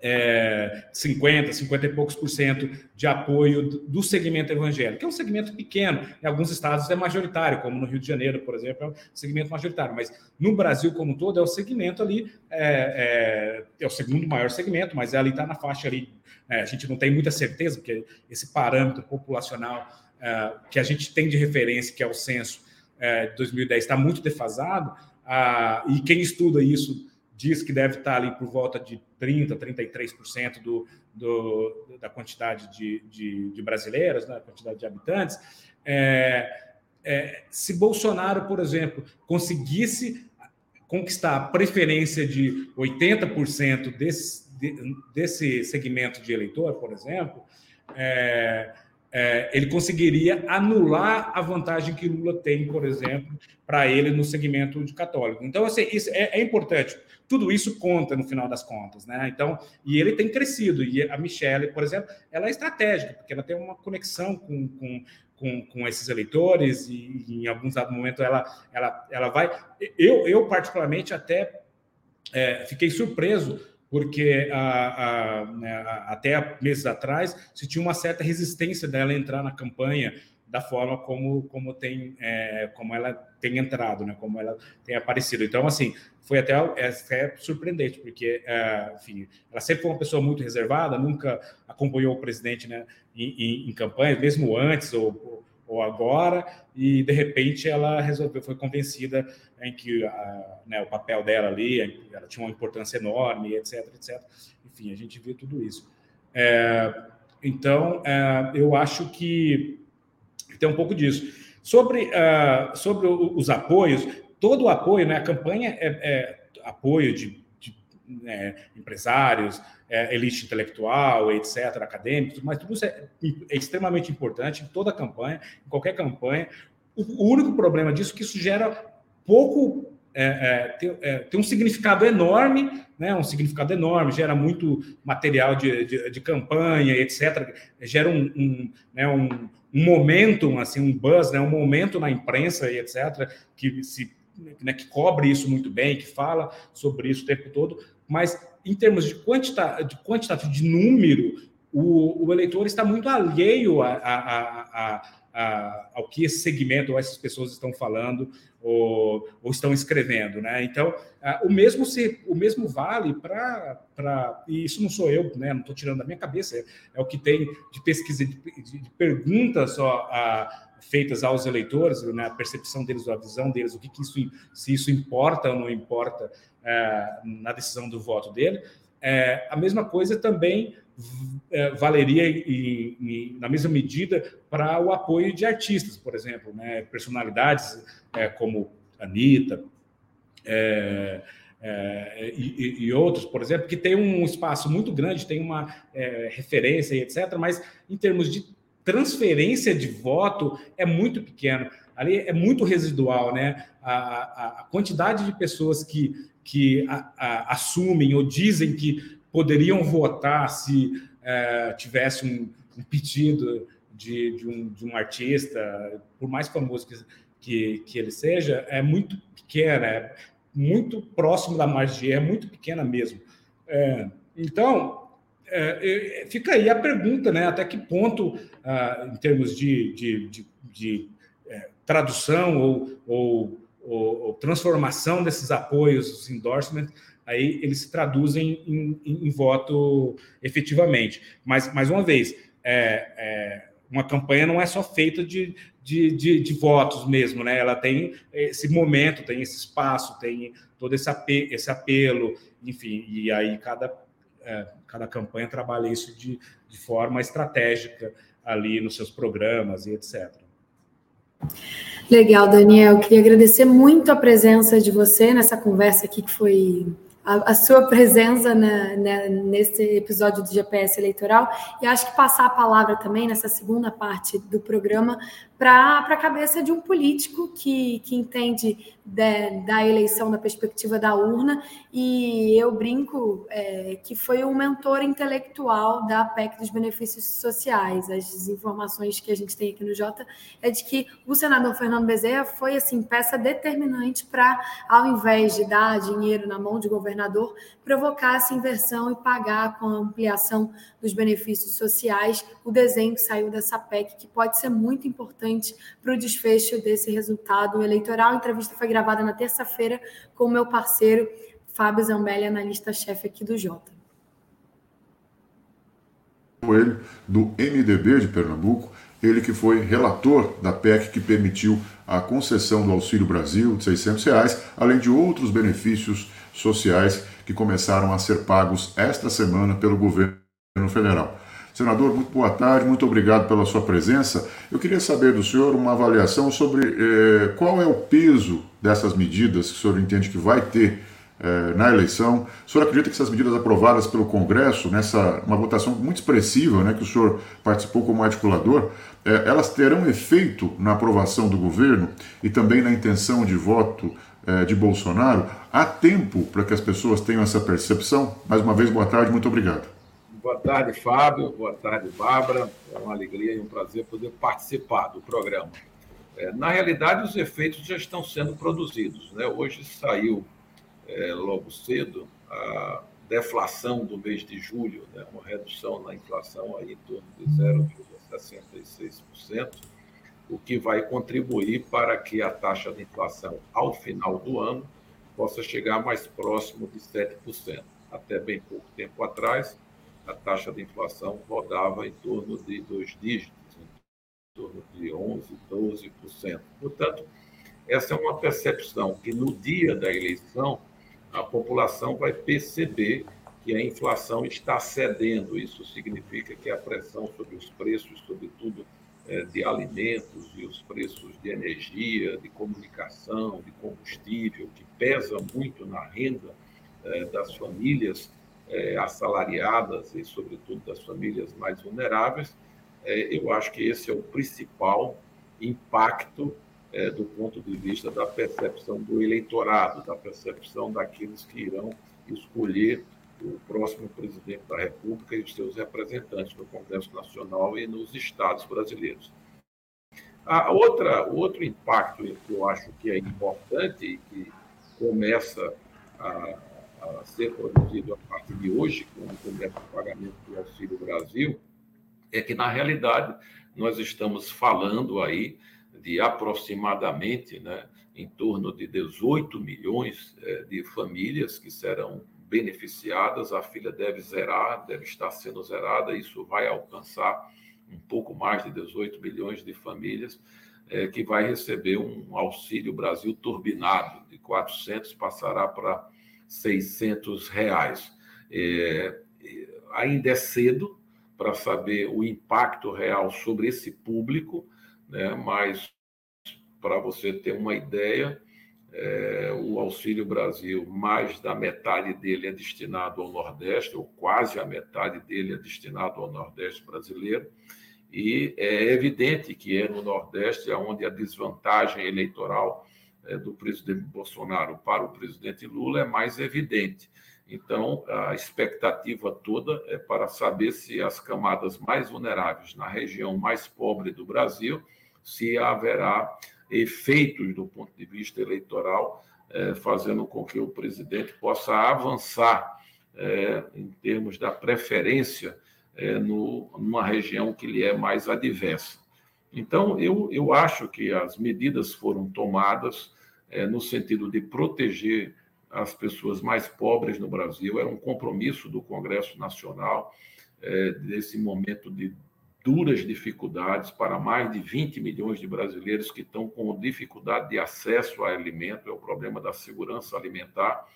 é, 50, 50 e poucos por cento de apoio do segmento evangélico, que é um segmento pequeno, em alguns estados é majoritário, como no Rio de Janeiro, por exemplo, é um segmento majoritário, mas no Brasil como um todo é o segmento ali, é, é, é o segundo maior segmento, mas ali está na faixa ali, é, a gente não tem muita certeza, porque esse parâmetro populacional é, que a gente tem de referência, que é o censo é, de 2010, está muito defasado, ah, e quem estuda isso diz que deve estar ali por volta de 30%, 33% do, do, da quantidade de, de, de brasileiros, né, quantidade de habitantes. É, é, se Bolsonaro, por exemplo, conseguisse conquistar a preferência de 80% desse, desse segmento de eleitor, por exemplo, é, é, ele conseguiria anular a vantagem que Lula tem, por exemplo, para ele no segmento de católico. Então, assim, isso é, é, importante. Tudo isso conta no final das contas, né? Então, e ele tem crescido. E a Michelle, por exemplo, ela é estratégica, porque ela tem uma conexão com, com, com, com esses eleitores e, em alguns momentos ela, ela, ela vai. Eu, eu particularmente, até é, fiquei surpreso porque a, né, a, até meses atrás se tinha uma certa resistência dela entrar na campanha da forma como, como, tem, é, como ela tem entrado, né, como ela tem aparecido. Então, assim, foi até, é, até surpreendente, porque, é, enfim, ela sempre foi uma pessoa muito reservada, nunca acompanhou o presidente né, em, em, em campanha, mesmo antes ou, ou agora, e de repente ela resolveu, foi convencida em que a, né, o papel dela ali, ela tinha uma importância enorme, etc, etc. Enfim, a gente viu tudo isso. É, então, é, eu acho que tem um pouco disso. Sobre, uh, sobre os apoios, todo o apoio, né, a campanha é, é apoio de, né, empresários, é, elite intelectual, etc., acadêmicos, mas tudo isso é, é, extremamente importante em toda campanha, em qualquer campanha. O, o único problema disso é que isso gera pouco. É, é, tem, é, tem, um significado enorme, né, um significado enorme, gera muito material de, de, de campanha, etc., gera um, um, né, um, um momentum, assim, um buzz, né, um momento na imprensa etc., que se né, que cobre isso muito bem, que fala sobre isso o tempo todo, mas em termos de, quantita, de quantitativo, de número, o, o, eleitor está muito alheio a, a, a, ao que esse segmento ou essas pessoas estão falando ou, ou estão escrevendo, né? Então, o mesmo se, o mesmo vale para e isso não sou eu, né? Não estou tirando da minha cabeça, é, é, o que tem de pesquisa de, de, perguntas ó, feitas aos eleitores, né? A percepção deles, a visão deles, o que, que isso se isso importa ou não importa é, na decisão do voto dele. É, a mesma coisa também é, valeria na mesma medida para o apoio de artistas, por exemplo, né? personalidades é, como Anitta é, é, e, e, outros, por exemplo, que tem um espaço muito grande, tem uma referência e etc., mas em termos de transferência de voto é muito pequeno. Ali é muito residual, né? A, a, a quantidade de pessoas que, que a, assumem ou dizem que poderiam votar se é, tivesse um, um pedido de, de, um, de um artista, por mais famoso que, que, que ele seja, é muito pequena, é muito próximo da margem, é muito pequena mesmo. É, então, é, fica aí a pergunta, né? Até que ponto, ah, em termos de, de, de, de é, tradução ou, ou a transformação desses apoios, os endorsements, aí eles se traduzem em, em, em voto efetivamente. Mas, mais uma vez, é, é, uma campanha não é só feita de, de, de, de, votos mesmo, né? Ela tem esse momento, tem esse espaço, tem todo esse, esse apelo enfim, e aí cada, é, cada campanha trabalha isso de, de forma estratégica ali nos seus programas e etc. Legal, Daniel. Queria agradecer muito a presença de você nessa conversa aqui, que foi a, a sua presença na, na, nesse episódio do GPS eleitoral. E acho que passar a palavra também nessa segunda parte do programa para a cabeça de um político que, que entende de, da eleição da perspectiva da urna, e eu brinco é, que foi o mentor intelectual da PEC dos benefícios sociais. As informações que a gente tem aqui no Jota é de que o senador Fernando Bezerra foi assim peça determinante para, ao invés de dar dinheiro na mão de governador, provocar essa inversão e pagar com a ampliação dos benefícios sociais o desenho que saiu dessa PEC, que pode ser muito importante para o desfecho desse resultado eleitoral. A entrevista foi gravada na terça-feira com o meu parceiro Fábio Zambelli, analista-chefe aqui do Jota. Ele, do MDB de Pernambuco, ele que foi relator da PEC que permitiu a concessão do Auxílio Brasil de 600 reais, além de outros benefícios sociais que começaram a ser pagos esta semana pelo governo federal. Senador, muito boa tarde, muito obrigado pela sua presença. Eu queria saber do senhor uma avaliação sobre eh, qual é o peso dessas medidas que o senhor entende que vai ter eh, na eleição. O senhor acredita que essas medidas aprovadas pelo Congresso, nessa uma votação muito expressiva, né, que o senhor participou como articulador, eh, elas terão efeito na aprovação do governo e também na intenção de voto de Bolsonaro? Há tempo para que as pessoas tenham essa percepção? Mais uma vez, boa tarde, muito obrigado. Boa tarde, Fábio. Boa tarde, Bárbara. É uma alegria e um prazer poder participar do programa. É, na realidade, os efeitos já estão sendo produzidos. Né? Hoje saiu, é, logo cedo, a deflação do mês de julho, né? uma redução na inflação aí em torno de 0,66%, o que vai contribuir para que a taxa de inflação, ao final do ano, possa chegar mais próximo de 7%. Até bem pouco tempo atrás, a taxa de inflação rodava em torno de dois dígitos, em torno de 11%, 12%. Portanto, essa é uma percepção que no dia da eleição a população vai perceber que a inflação está cedendo. Isso significa que a pressão sobre os preços, sobretudo é, de alimentos e os preços de energia, de comunicação, de combustível, que pesa muito na renda é, das famílias, é, assalariadas e, sobretudo, das famílias mais vulneráveis, é, eu acho que esse é o principal impacto é, do ponto de vista da percepção do eleitorado, da percepção daqueles que irão escolher o próximo presidente da República e os seus representantes no Congresso Nacional e nos estados brasileiros. A outra, outro impacto que eu acho que é importante e que começa a, a ser produzido a partir de hoje, quando começa o pagamento do Auxílio Brasil, é que, na realidade, nós estamos falando aí de aproximadamente né, em torno de 18 milhões é, de famílias que serão beneficiadas. A filha deve zerar, deve estar sendo zerada, isso vai alcançar um pouco mais de 18 milhões de famílias é, que vai receber um Auxílio Brasil turbinado, de 400 passará para 600 reais. É, ainda é cedo para saber o impacto real sobre esse público, né? mas para você ter uma ideia, é, o Auxílio Brasil, mais da metade dele é destinado ao Nordeste, ou quase a metade dele é destinado ao Nordeste brasileiro, e é evidente que é no Nordeste onde a desvantagem eleitoral do presidente Bolsonaro para o presidente Lula é mais evidente. Então, a expectativa toda é para saber se as camadas mais vulneráveis na região mais pobre do Brasil, se haverá efeitos do ponto de vista eleitoral, é, fazendo com que o presidente possa avançar é, em termos da preferência numa região que lhe é mais adversa. Então, eu, eu acho que as medidas foram tomadas é, no sentido de proteger as pessoas mais pobres no Brasil. Era um compromisso do Congresso Nacional, é, desse momento de duras dificuldades para mais de 20 milhões de brasileiros que estão com dificuldade de acesso a alimento, é o problema da segurança alimentar.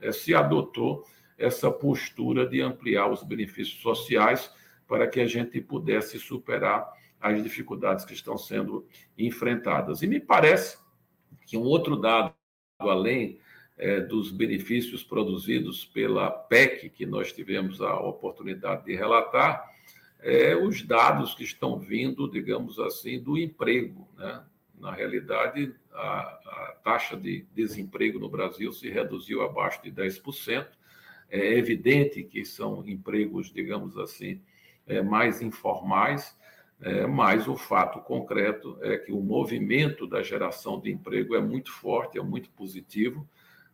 É, se adotou essa postura de ampliar os benefícios sociais para que a gente pudesse superar as dificuldades que estão sendo enfrentadas. E me parece que um outro dado, além é, dos benefícios produzidos pela PEC, que nós tivemos a oportunidade de relatar, é os dados que estão vindo, digamos assim, do emprego. Né? Na realidade, a, a taxa de desemprego no Brasil se reduziu abaixo de 10%. É evidente que são empregos, digamos assim, é, mais informais, é, mas o fato concreto é que o movimento da geração de emprego é muito forte, é muito positivo,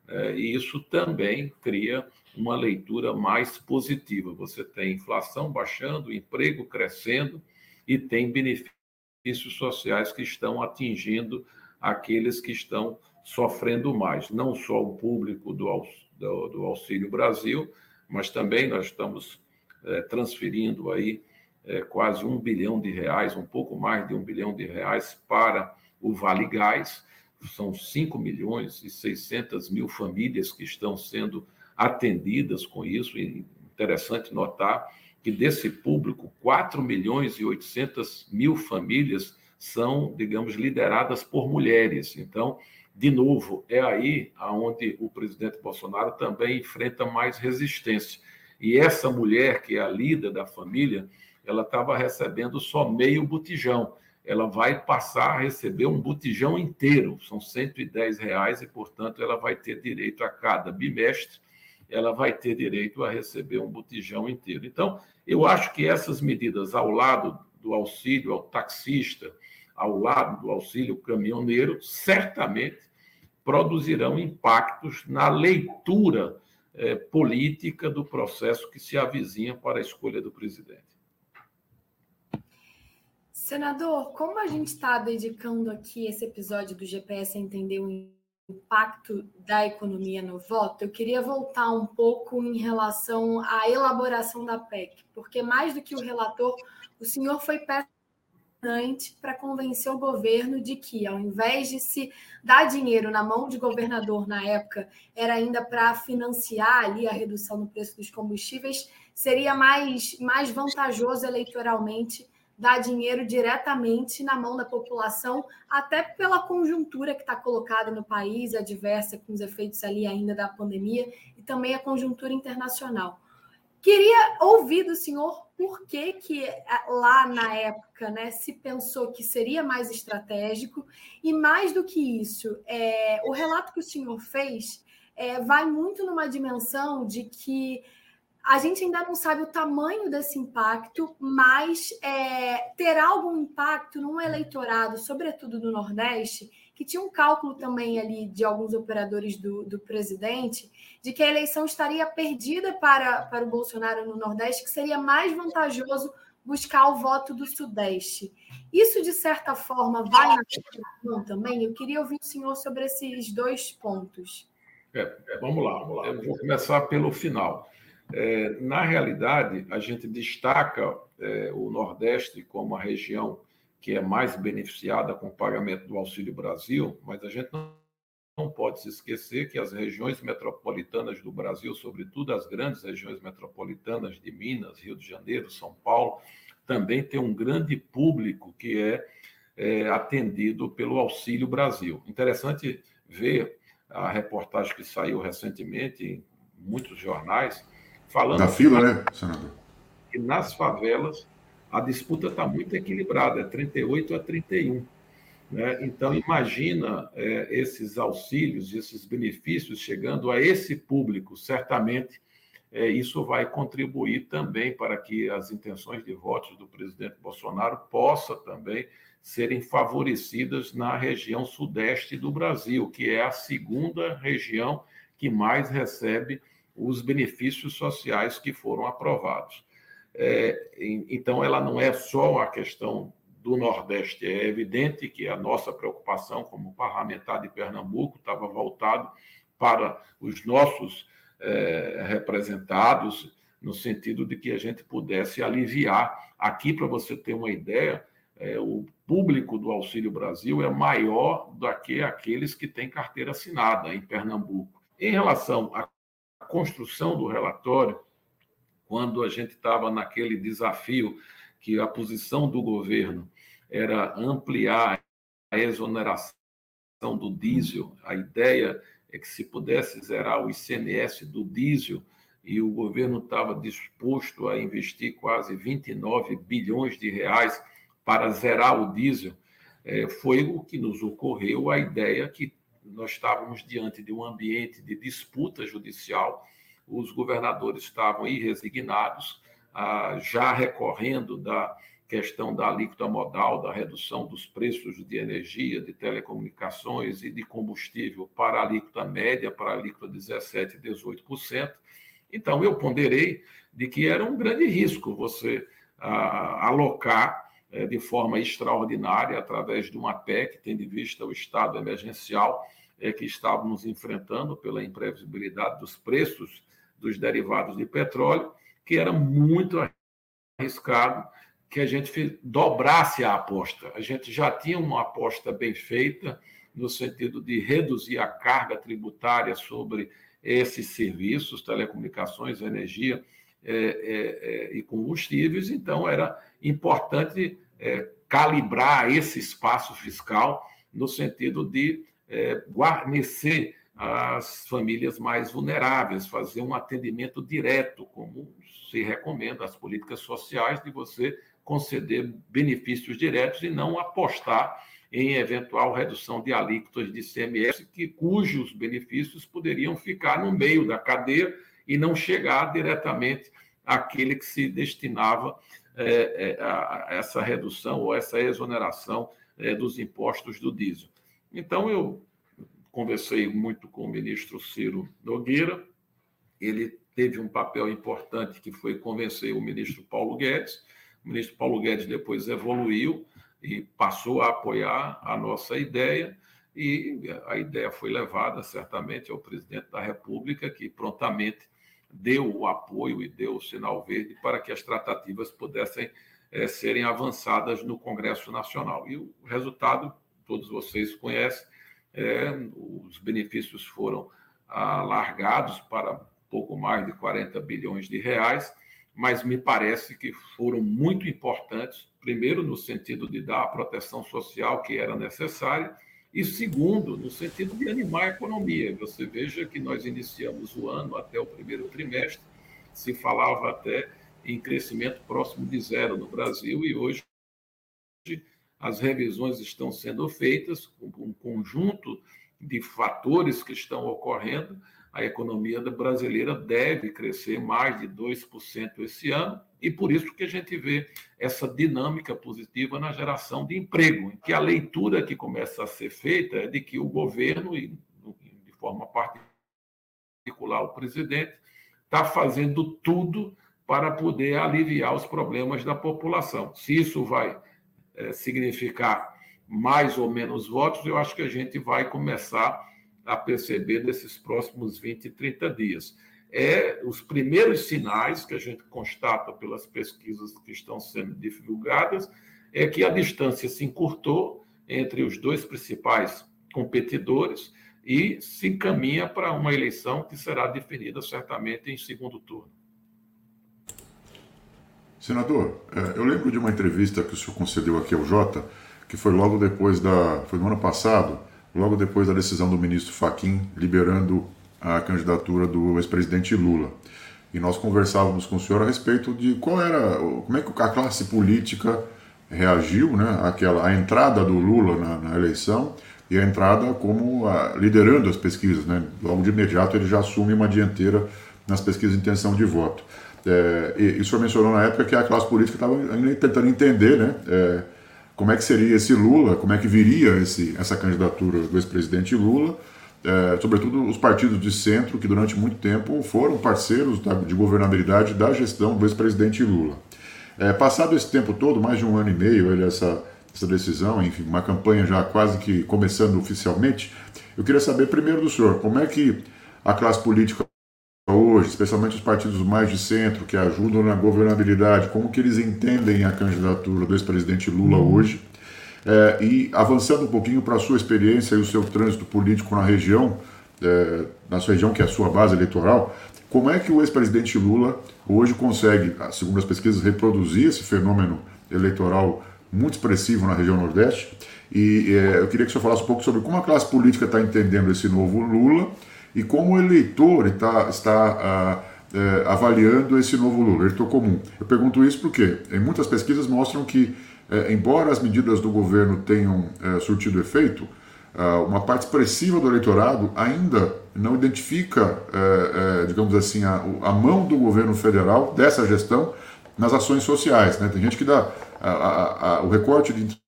é, e isso também cria uma leitura mais positiva. Você tem inflação baixando, emprego crescendo e tem benefícios sociais que estão atingindo aqueles que estão sofrendo mais, não só o público do, do, do Auxílio Brasil, mas também nós estamos é, transferindo aí é, quase um bilhão de reais, um pouco mais de um bilhão de reais para o Vale Gás. São 5 milhões e 600 mil famílias que estão sendo atendidas com isso. E interessante notar que desse público, 4 milhões e 800 mil famílias são, digamos, lideradas por mulheres. Então, de novo, é aí aonde o presidente Bolsonaro também enfrenta mais resistência. E essa mulher, que é a líder da família, ela estava recebendo só meio botijão. Ela vai passar a receber um botijão inteiro, são 110 reais, e, portanto, ela vai ter direito a cada bimestre, ela vai ter direito a receber um botijão inteiro. Então, eu acho que essas medidas, ao lado do auxílio ao taxista, ao lado do auxílio caminhoneiro, certamente produzirão impactos na leitura eh, política do processo que se avizinha para a escolha do presidente. Senador, como a gente está dedicando aqui esse episódio do GPS a entender o impacto da economia no voto, eu queria voltar um pouco em relação à elaboração da PEC, porque mais do que o relator, o senhor foi peço para convencer o governo de que, ao invés de se dar dinheiro na mão de governador na época, era ainda para financiar ali a redução no preço dos combustíveis, seria mais, mais vantajoso eleitoralmente dar dinheiro diretamente na mão da população, até pela conjuntura que está colocada no país, adversa, com os efeitos ali ainda da pandemia, e também a conjuntura internacional. Queria ouvir do senhor por que, que lá na época né, se pensou que seria mais estratégico, e mais do que isso, é, o relato que o senhor fez é, vai muito numa dimensão de que a gente ainda não sabe o tamanho desse impacto, mas é, terá algum impacto num eleitorado, sobretudo do Nordeste, que tinha um cálculo também ali de alguns operadores do, do presidente, de que a eleição estaria perdida para, para o Bolsonaro no Nordeste, que seria mais vantajoso buscar o voto do Sudeste. Isso, de certa forma, vai na questão também? Eu queria ouvir o senhor sobre esses dois pontos. É, é, vamos lá, vamos lá. Eu vou começar pelo final. É, na realidade, a gente destaca é, o Nordeste como a região que é mais beneficiada com o pagamento do Auxílio Brasil, mas a gente não, não pode se esquecer que as regiões metropolitanas do Brasil, sobretudo as grandes regiões metropolitanas de Minas, Rio de Janeiro, São Paulo, também tem um grande público que é, é atendido pelo Auxílio Brasil. Interessante ver a reportagem que saiu recentemente em muitos jornais falando. Da fila, né, senador? Que nas favelas a disputa está muito equilibrada, é 38 a 31. Né? Então, imagina é, esses auxílios, esses benefícios chegando a esse público. Certamente, é, isso vai contribuir também para que as intenções de votos do presidente Bolsonaro possam também serem favorecidas na região sudeste do Brasil, que é a segunda região que mais recebe os benefícios sociais que foram aprovados. É, então, ela não é só a questão do Nordeste. É evidente que a nossa preocupação como parlamentar de Pernambuco estava voltado para os nossos é, representados, no sentido de que a gente pudesse aliviar. Aqui, para você ter uma ideia, é, o público do Auxílio Brasil é maior do que aqueles que têm carteira assinada em Pernambuco. Em relação à construção do relatório, quando a gente estava naquele desafio que a posição do governo era ampliar a exoneração do diesel, a ideia é que se pudesse zerar o ICMS do diesel, e o governo estava disposto a investir quase 29 bilhões de reais para zerar o diesel, é, foi o que nos ocorreu a ideia que nós estávamos diante de um ambiente de disputa judicial, os governadores estavam irresignados, ah, já recorrendo da questão da alíquota modal, da redução dos preços de energia, de telecomunicações e de combustível para a alíquota média, para a alíquota 17% e 18%. Então, eu ponderei de que era um grande risco você ah, alocar de forma extraordinária, através de uma PEC, tendo em vista o estado emergencial eh, que estávamos enfrentando pela imprevisibilidade dos preços dos derivados de petróleo, que era muito arriscado que a gente dobrasse a aposta. A gente já tinha uma aposta bem feita, no sentido de reduzir a carga tributária sobre esses serviços, telecomunicações, energia é, é, é, e combustíveis, então era importante é, calibrar esse espaço fiscal no sentido de é, guarnecer as famílias mais vulneráveis, fazer um atendimento direto, como se recomenda as políticas sociais, de você conceder benefícios diretos e não apostar em eventual redução de alíquotas de ICMS, que, cujos benefícios poderiam ficar no meio da cadeia e não chegar diretamente àquele que se destinava é, é, a essa redução ou essa exoneração é, dos impostos do diesel. Então, eu conversei muito com o ministro Ciro Nogueira, ele teve um papel importante que foi convencer o ministro Paulo Guedes, o ministro Paulo Guedes depois evoluiu e passou a apoiar a nossa ideia, e a ideia foi levada certamente ao presidente da República, que prontamente deu o apoio e deu o sinal verde para que as tratativas pudessem é, serem avançadas no Congresso Nacional. E o resultado, todos vocês conhecem, é, os benefícios foram alargados para pouco mais de 40 bilhões de reais, mas me parece que foram muito importantes, primeiro, no sentido de dar a proteção social que era necessária, e segundo, no sentido de animar a economia. Você veja que nós iniciamos o ano até o primeiro trimestre, se falava até em crescimento próximo de zero no Brasil, e hoje as revisões estão sendo feitas com um conjunto de fatores que estão ocorrendo a economia brasileira deve crescer mais de 2% esse ano, e por isso que a gente vê essa dinâmica positiva na geração de emprego, que a leitura que começa a ser feita é de que o governo, e de forma particular o presidente, está fazendo tudo para poder aliviar os problemas da população. Se isso vai é, significar mais ou menos votos, eu acho que a gente vai começar a perceber nesses próximos 20, 30 dias. É os primeiros sinais que a gente constata pelas pesquisas que estão sendo divulgadas é que a distância se encurtou entre os dois principais competidores e se encaminha para uma eleição que será definida certamente em segundo turno. Senador, é, eu lembro de uma entrevista que o senhor concedeu aqui ao Jota, que foi logo depois da. foi no ano passado, logo depois da decisão do ministro Faquim liberando a candidatura do ex-presidente Lula. E nós conversávamos com o senhor a respeito de qual era, como é que a classe política reagiu, né, àquela, à entrada do Lula na, na eleição e a entrada como a, liderando as pesquisas, né, logo de imediato ele já assume uma dianteira nas pesquisas de intenção de voto. É, e, e o senhor mencionou na época que a classe política estava tentando entender, né, é, como é que seria esse Lula, como é que viria esse, essa candidatura do ex-presidente Lula, é, sobretudo os partidos de centro, que durante muito tempo foram parceiros da, de governabilidade da gestão do ex-presidente Lula. É, passado esse tempo todo, mais de um ano e meio, ele, essa, essa decisão, enfim, uma campanha já quase que começando oficialmente. Eu queria saber primeiro do senhor, como é que a classe política hoje, especialmente os partidos mais de centro, que ajudam na governabilidade, como que eles entendem a candidatura do ex-presidente Lula uhum. hoje? É, e avançando um pouquinho para a sua experiência e o seu trânsito político na região, é, na sua região que é a sua base eleitoral, como é que o ex-presidente Lula hoje consegue, segundo as pesquisas, reproduzir esse fenômeno eleitoral muito expressivo na região Nordeste? E é, eu queria que o senhor falasse um pouco sobre como a classe política está entendendo esse novo Lula e como o eleitor está, está ah, é, avaliando esse novo Lula, eleitor comum. Eu pergunto isso porque em muitas pesquisas mostram que, é, embora as medidas do governo tenham surtido efeito, ah, uma parte expressiva do eleitorado ainda não identifica, digamos assim, a, a, mão do governo federal dessa gestão nas ações sociais. Né? Tem gente que dá a, a, o recorte de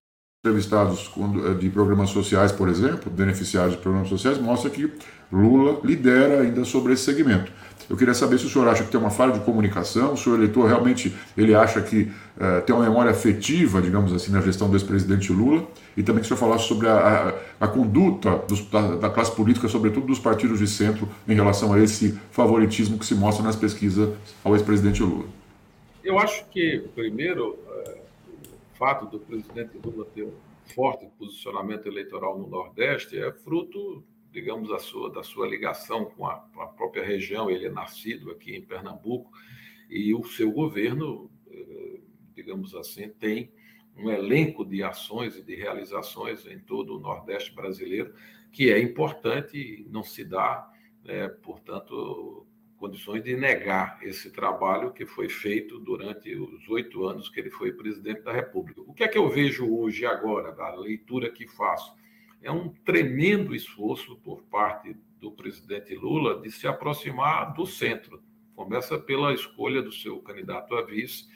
entrevistados eh, de programas sociais, por exemplo, beneficiários de programas sociais, mostra que Lula lidera ainda sobre esse segmento. Eu queria saber se o senhor acha que tem uma falha de comunicação, se o eleitor realmente ele acha que uh, tem uma memória afetiva, digamos assim, na gestão do ex-presidente Lula, e também que o senhor falasse sobre a, a, a conduta dos, da, da, classe política, sobretudo dos partidos de centro, em relação a esse favoritismo que se mostra nas pesquisas ao ex-presidente Lula. Eu acho que, primeiro, fato do presidente Lula ter um forte posicionamento eleitoral no Nordeste é fruto, digamos, da sua, da sua ligação com a, com a própria região. Ele é nascido aqui em Pernambuco e o seu governo, eh, digamos assim, tem um elenco de ações e de realizações em todo o Nordeste brasileiro que é importante e não se dá, é, portanto, condições de negar esse trabalho que foi feito durante os oito anos que ele foi presidente da República. O que é que eu vejo hoje, agora, da leitura que faço? É um tremendo esforço por parte do presidente Lula de se aproximar do centro. Começa pela escolha do seu candidato a vice,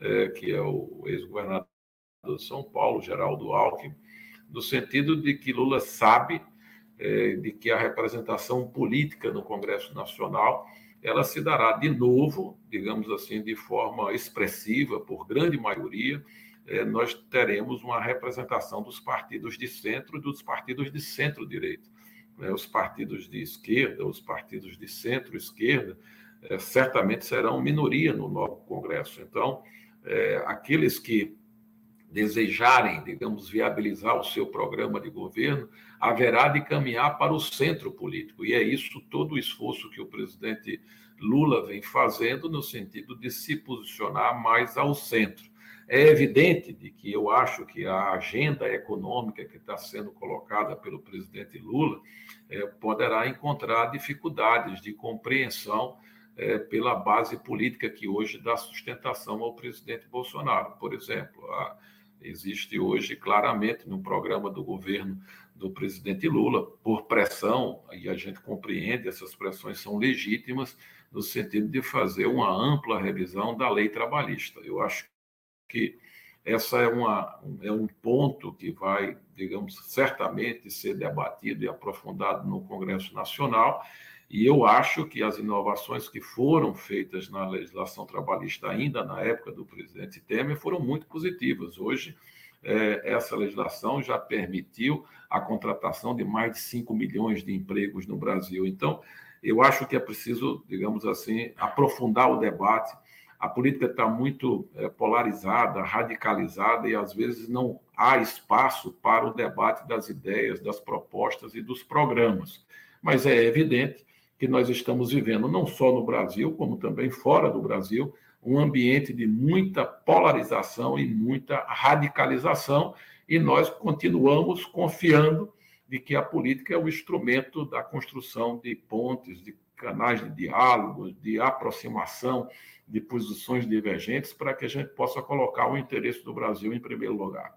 é, que é o ex-governador de São Paulo, Geraldo Alckmin, no sentido de que Lula sabe é, de que a representação política no Congresso Nacional ela se dará de novo, digamos assim, de forma expressiva, por grande maioria, é, nós teremos uma representação dos partidos de centro e dos partidos de centro-direita. Né? Os partidos de esquerda, os partidos de centro-esquerda, é, certamente serão minoria no novo Congresso. Então, é, aqueles que desejarem, digamos, viabilizar o seu programa de governo, haverá de caminhar para o centro político. E é isso todo o esforço que o presidente Lula vem fazendo no sentido de se posicionar mais ao centro. É evidente de que eu acho que a agenda econômica que está sendo colocada pelo presidente Lula é, poderá encontrar dificuldades de compreensão é, pela base política que hoje dá sustentação ao presidente Bolsonaro. Por exemplo, a, existe hoje claramente no programa do governo do presidente Lula, por pressão, e a gente compreende, essas pressões são legítimas, no sentido de fazer uma ampla revisão da lei trabalhista. Eu acho que essa é, uma, é um ponto que vai, digamos, certamente ser debatido e aprofundado no Congresso Nacional, e eu acho que as inovações que foram feitas na legislação trabalhista ainda na época do presidente Temer foram muito positivas. Hoje, é, essa legislação já permitiu a contratação de mais de 5 milhões de empregos no Brasil. Então, eu acho que é preciso, digamos assim, aprofundar o debate. A política está muito é, polarizada, radicalizada e às vezes não há espaço para o debate das ideias, das propostas e dos programas. Mas é evidente que nós estamos vivendo, não só no Brasil, como também fora do Brasil, um ambiente de muita polarização e muita radicalização, e nós continuamos confiando de que a política é o instrumento da construção de pontes, de canais de diálogo, de aproximação de posições divergentes, para que a gente possa colocar o interesse do Brasil em primeiro lugar.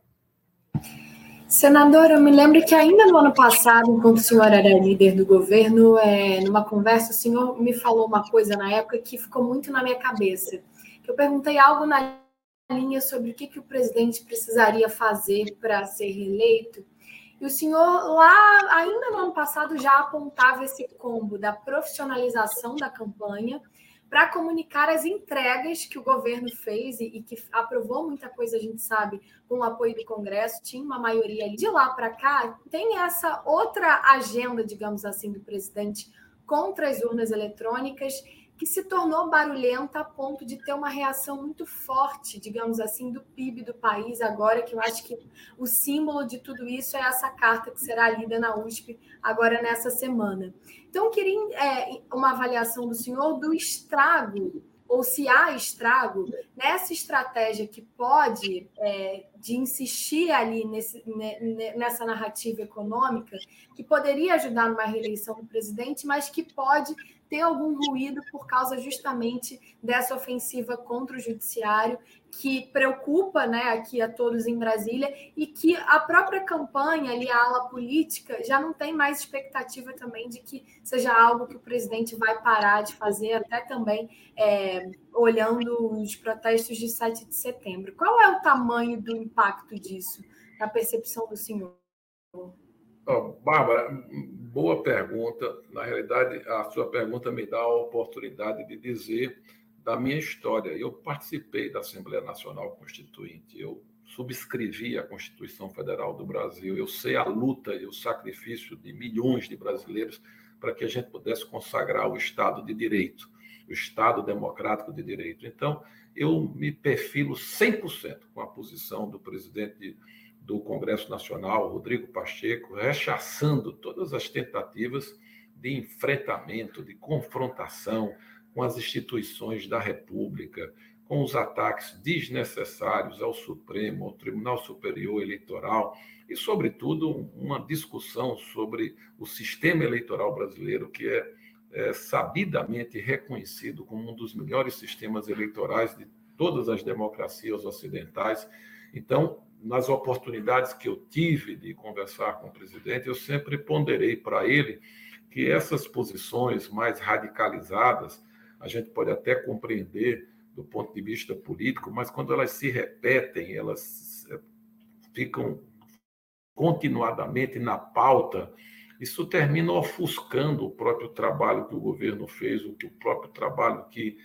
Senador, eu me lembro que ainda no ano passado, enquanto o senhor era líder do governo, é, numa conversa, o senhor me falou uma coisa na época que ficou muito na minha cabeça. Eu perguntei algo na linha sobre o que, que o presidente precisaria fazer para ser reeleito. E o senhor, lá, ainda no ano passado, já apontava esse combo da profissionalização da campanha para comunicar as entregas que o governo fez e, e, que aprovou muita coisa, a gente sabe, com o apoio do Congresso, tinha uma maioria ali. De lá para cá, tem essa outra agenda, digamos assim, do presidente contra as urnas eletrônicas que se tornou barulhenta a ponto de ter uma reação muito forte, digamos assim, do PIB do país agora, que eu acho que o símbolo de tudo isso é essa carta que será lida na USP agora nessa semana. Então, eu queria é, uma avaliação do senhor do estrago ou se há estrago nessa estratégia que pode é, de insistir ali nesse, nessa narrativa econômica, que poderia ajudar numa reeleição do presidente, mas que pode ter algum ruído por causa justamente dessa ofensiva contra o judiciário que preocupa né, aqui a todos em Brasília e que a própria campanha ali, a ala política, já não tem mais expectativa também de que seja algo que o presidente vai parar de fazer, até também é, olhando os protestos de 7 de setembro. Qual é o tamanho do impacto disso na percepção do senhor? Oh, Bárbara, boa pergunta. Na realidade, a sua pergunta me dá a oportunidade de dizer da minha história. Eu participei da Assembleia Nacional Constituinte, eu subscrevi a Constituição Federal do Brasil, eu sei a luta e o sacrifício de milhões de brasileiros para que a gente pudesse consagrar o Estado de Direito, o Estado democrático de direito. Então, eu me perfilo 100% com a posição do presidente do Congresso Nacional, Rodrigo Pacheco, rechaçando todas as tentativas de enfrentamento, de confrontação com as instituições da República, com os ataques desnecessários ao Supremo, ao Tribunal Superior Eleitoral e, sobretudo, uma discussão sobre o sistema eleitoral brasileiro, que é, é sabidamente reconhecido como um dos melhores sistemas eleitorais de todas as democracias ocidentais. Então, nas oportunidades que eu tive de conversar com o presidente, eu sempre ponderei para ele que essas posições mais radicalizadas, a gente pode até compreender do ponto de vista político, mas quando elas se repetem, elas eh, ficam continuadamente na pauta, isso termina ofuscando o próprio trabalho que o governo fez, o próprio trabalho que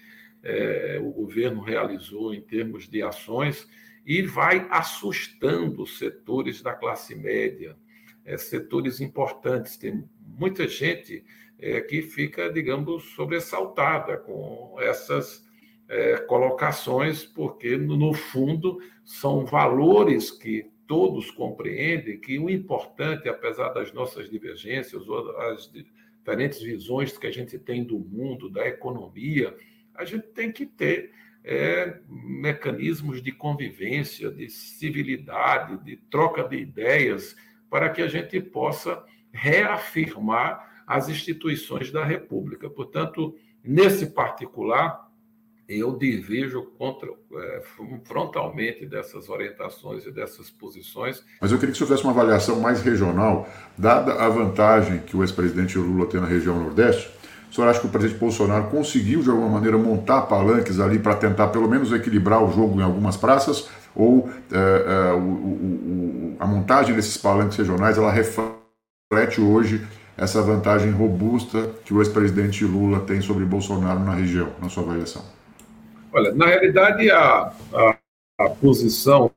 é, o governo realizou em termos de ações e vai assustando setores da classe média, é, setores importantes. Tem muita gente é, que fica, digamos, sobressaltada com essas é, colocações, porque, no fundo, são valores que todos compreendem que o importante, apesar das nossas divergências, as diferentes visões que a gente tem do mundo, da economia, a gente tem que ter é, mecanismos de convivência, de civilidade, de troca de ideias, para que a gente possa reafirmar as instituições da República. Portanto, nesse particular, eu divido contra, é, frontalmente dessas orientações e dessas posições. Mas eu queria que você fizesse uma avaliação mais regional, dada a vantagem que o ex-presidente Lula tem na região Nordeste, senhor acha que o presidente Bolsonaro conseguiu, de alguma maneira, montar palanques ali para tentar, pelo menos, equilibrar o jogo em algumas praças? Ou é, é, o, o, a montagem desses palanques regionais ela reflete hoje essa vantagem robusta que o ex-presidente Lula tem sobre Bolsonaro na região, na sua avaliação? Olha, na realidade, a, a, a posição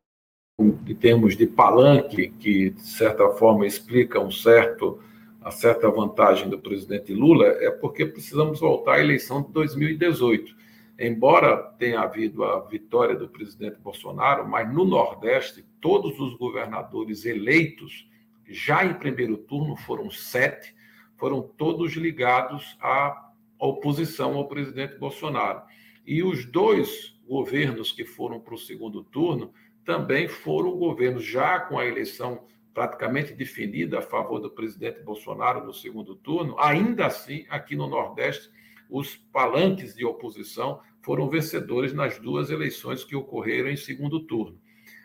em termos de palanque, que de certa forma explica um certo a certa vantagem do presidente Lula é porque precisamos voltar à eleição de 2018. Embora tenha havido a vitória do presidente Bolsonaro, mas no Nordeste, todos os governadores eleitos, já em primeiro turno, foram sete, foram todos ligados à oposição ao presidente Bolsonaro. E os dois governos que foram para o segundo turno também foram governos já com a eleição praticamente definida a favor do presidente Bolsonaro no segundo turno, ainda assim, aqui no Nordeste, os palanques de oposição foram vencedores nas duas eleições que ocorreram em segundo turno.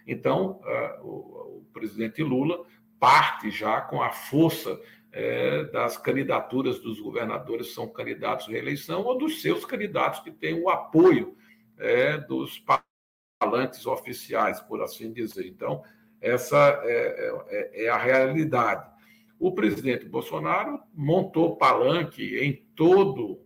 Então, o, presidente Lula parte já com a força é, das candidaturas dos governadores são candidatos à reeleição ou dos seus candidatos que têm o apoio é, dos palanques oficiais, por assim dizer. Então, essa é, é, é a realidade. O presidente Bolsonaro montou palanque em todo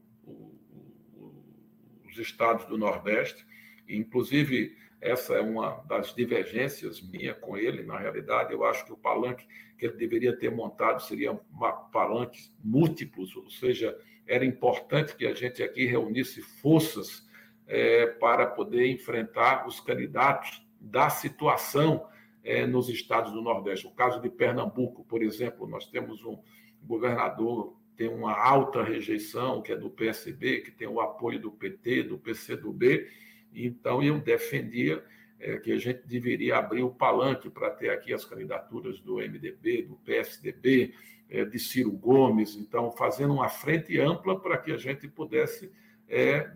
os estados do Nordeste, inclusive essa é uma das divergências minha com ele. Na realidade, eu acho que o palanque que ele deveria ter montado seria uma palanques múltiplos, ou seja, era importante que a gente aqui reunisse forças é, para poder enfrentar os candidatos da situação é, nos estados do Nordeste. O caso de Pernambuco, por exemplo, nós temos um governador tem uma alta rejeição, que é do PSB, que tem o apoio do PT, do PCdoB. Então, eu defendia é, que a gente deveria abrir o palanque para ter aqui as candidaturas do MDB, do PSDB, é, de Ciro Gomes, então, fazendo uma frente ampla para que a gente pudesse é,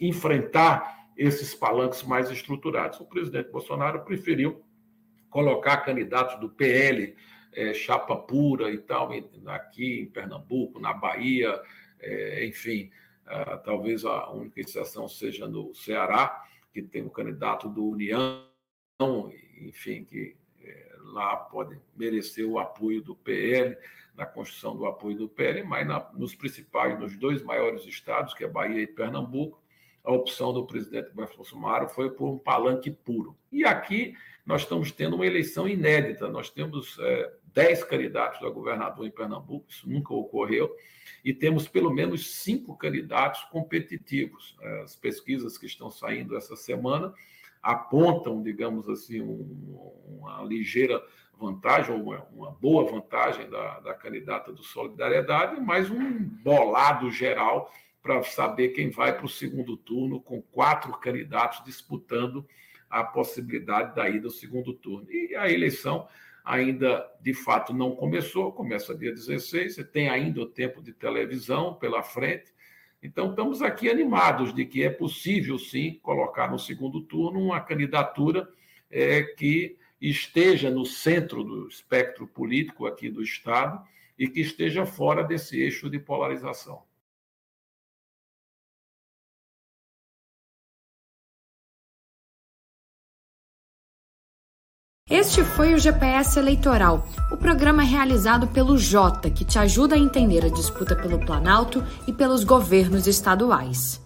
enfrentar esses palanques mais estruturados. O presidente Bolsonaro preferiu colocar candidatos do PL é, chapa pura e tal, aqui em Pernambuco, na Bahia, é, enfim, talvez a única exceção seja no Ceará, que tem o candidato do União, enfim, que é, lá pode merecer o apoio do PL, na construção do apoio do PL, mas na, nos principais, nos dois maiores estados, que é Bahia e Pernambuco, a opção do presidente Bolsonaro foi por um palanque puro. E aqui nós estamos tendo uma eleição inédita, nós temos é, 10 candidatos a governador em Pernambuco, isso nunca ocorreu, e temos pelo menos cinco candidatos competitivos. As pesquisas que estão saindo essa semana apontam, digamos assim, um, uma ligeira vantagem, uma, uma boa vantagem da, da candidata do Solidariedade, mas um bolado geral para saber quem vai para o segundo turno, com quatro candidatos disputando a possibilidade da ida ao segundo turno. E a eleição ainda de fato não começou, começa dia 16, você tem ainda o tempo de televisão pela frente. Então, estamos aqui animados de que é possível, sim, colocar no segundo turno uma candidatura é, que esteja no centro do espectro político aqui do Estado e que esteja fora desse eixo de polarização. Este foi o GPS Eleitoral, o programa realizado pelo Jota, que te ajuda a entender a disputa pelo Planalto e pelos governos estaduais.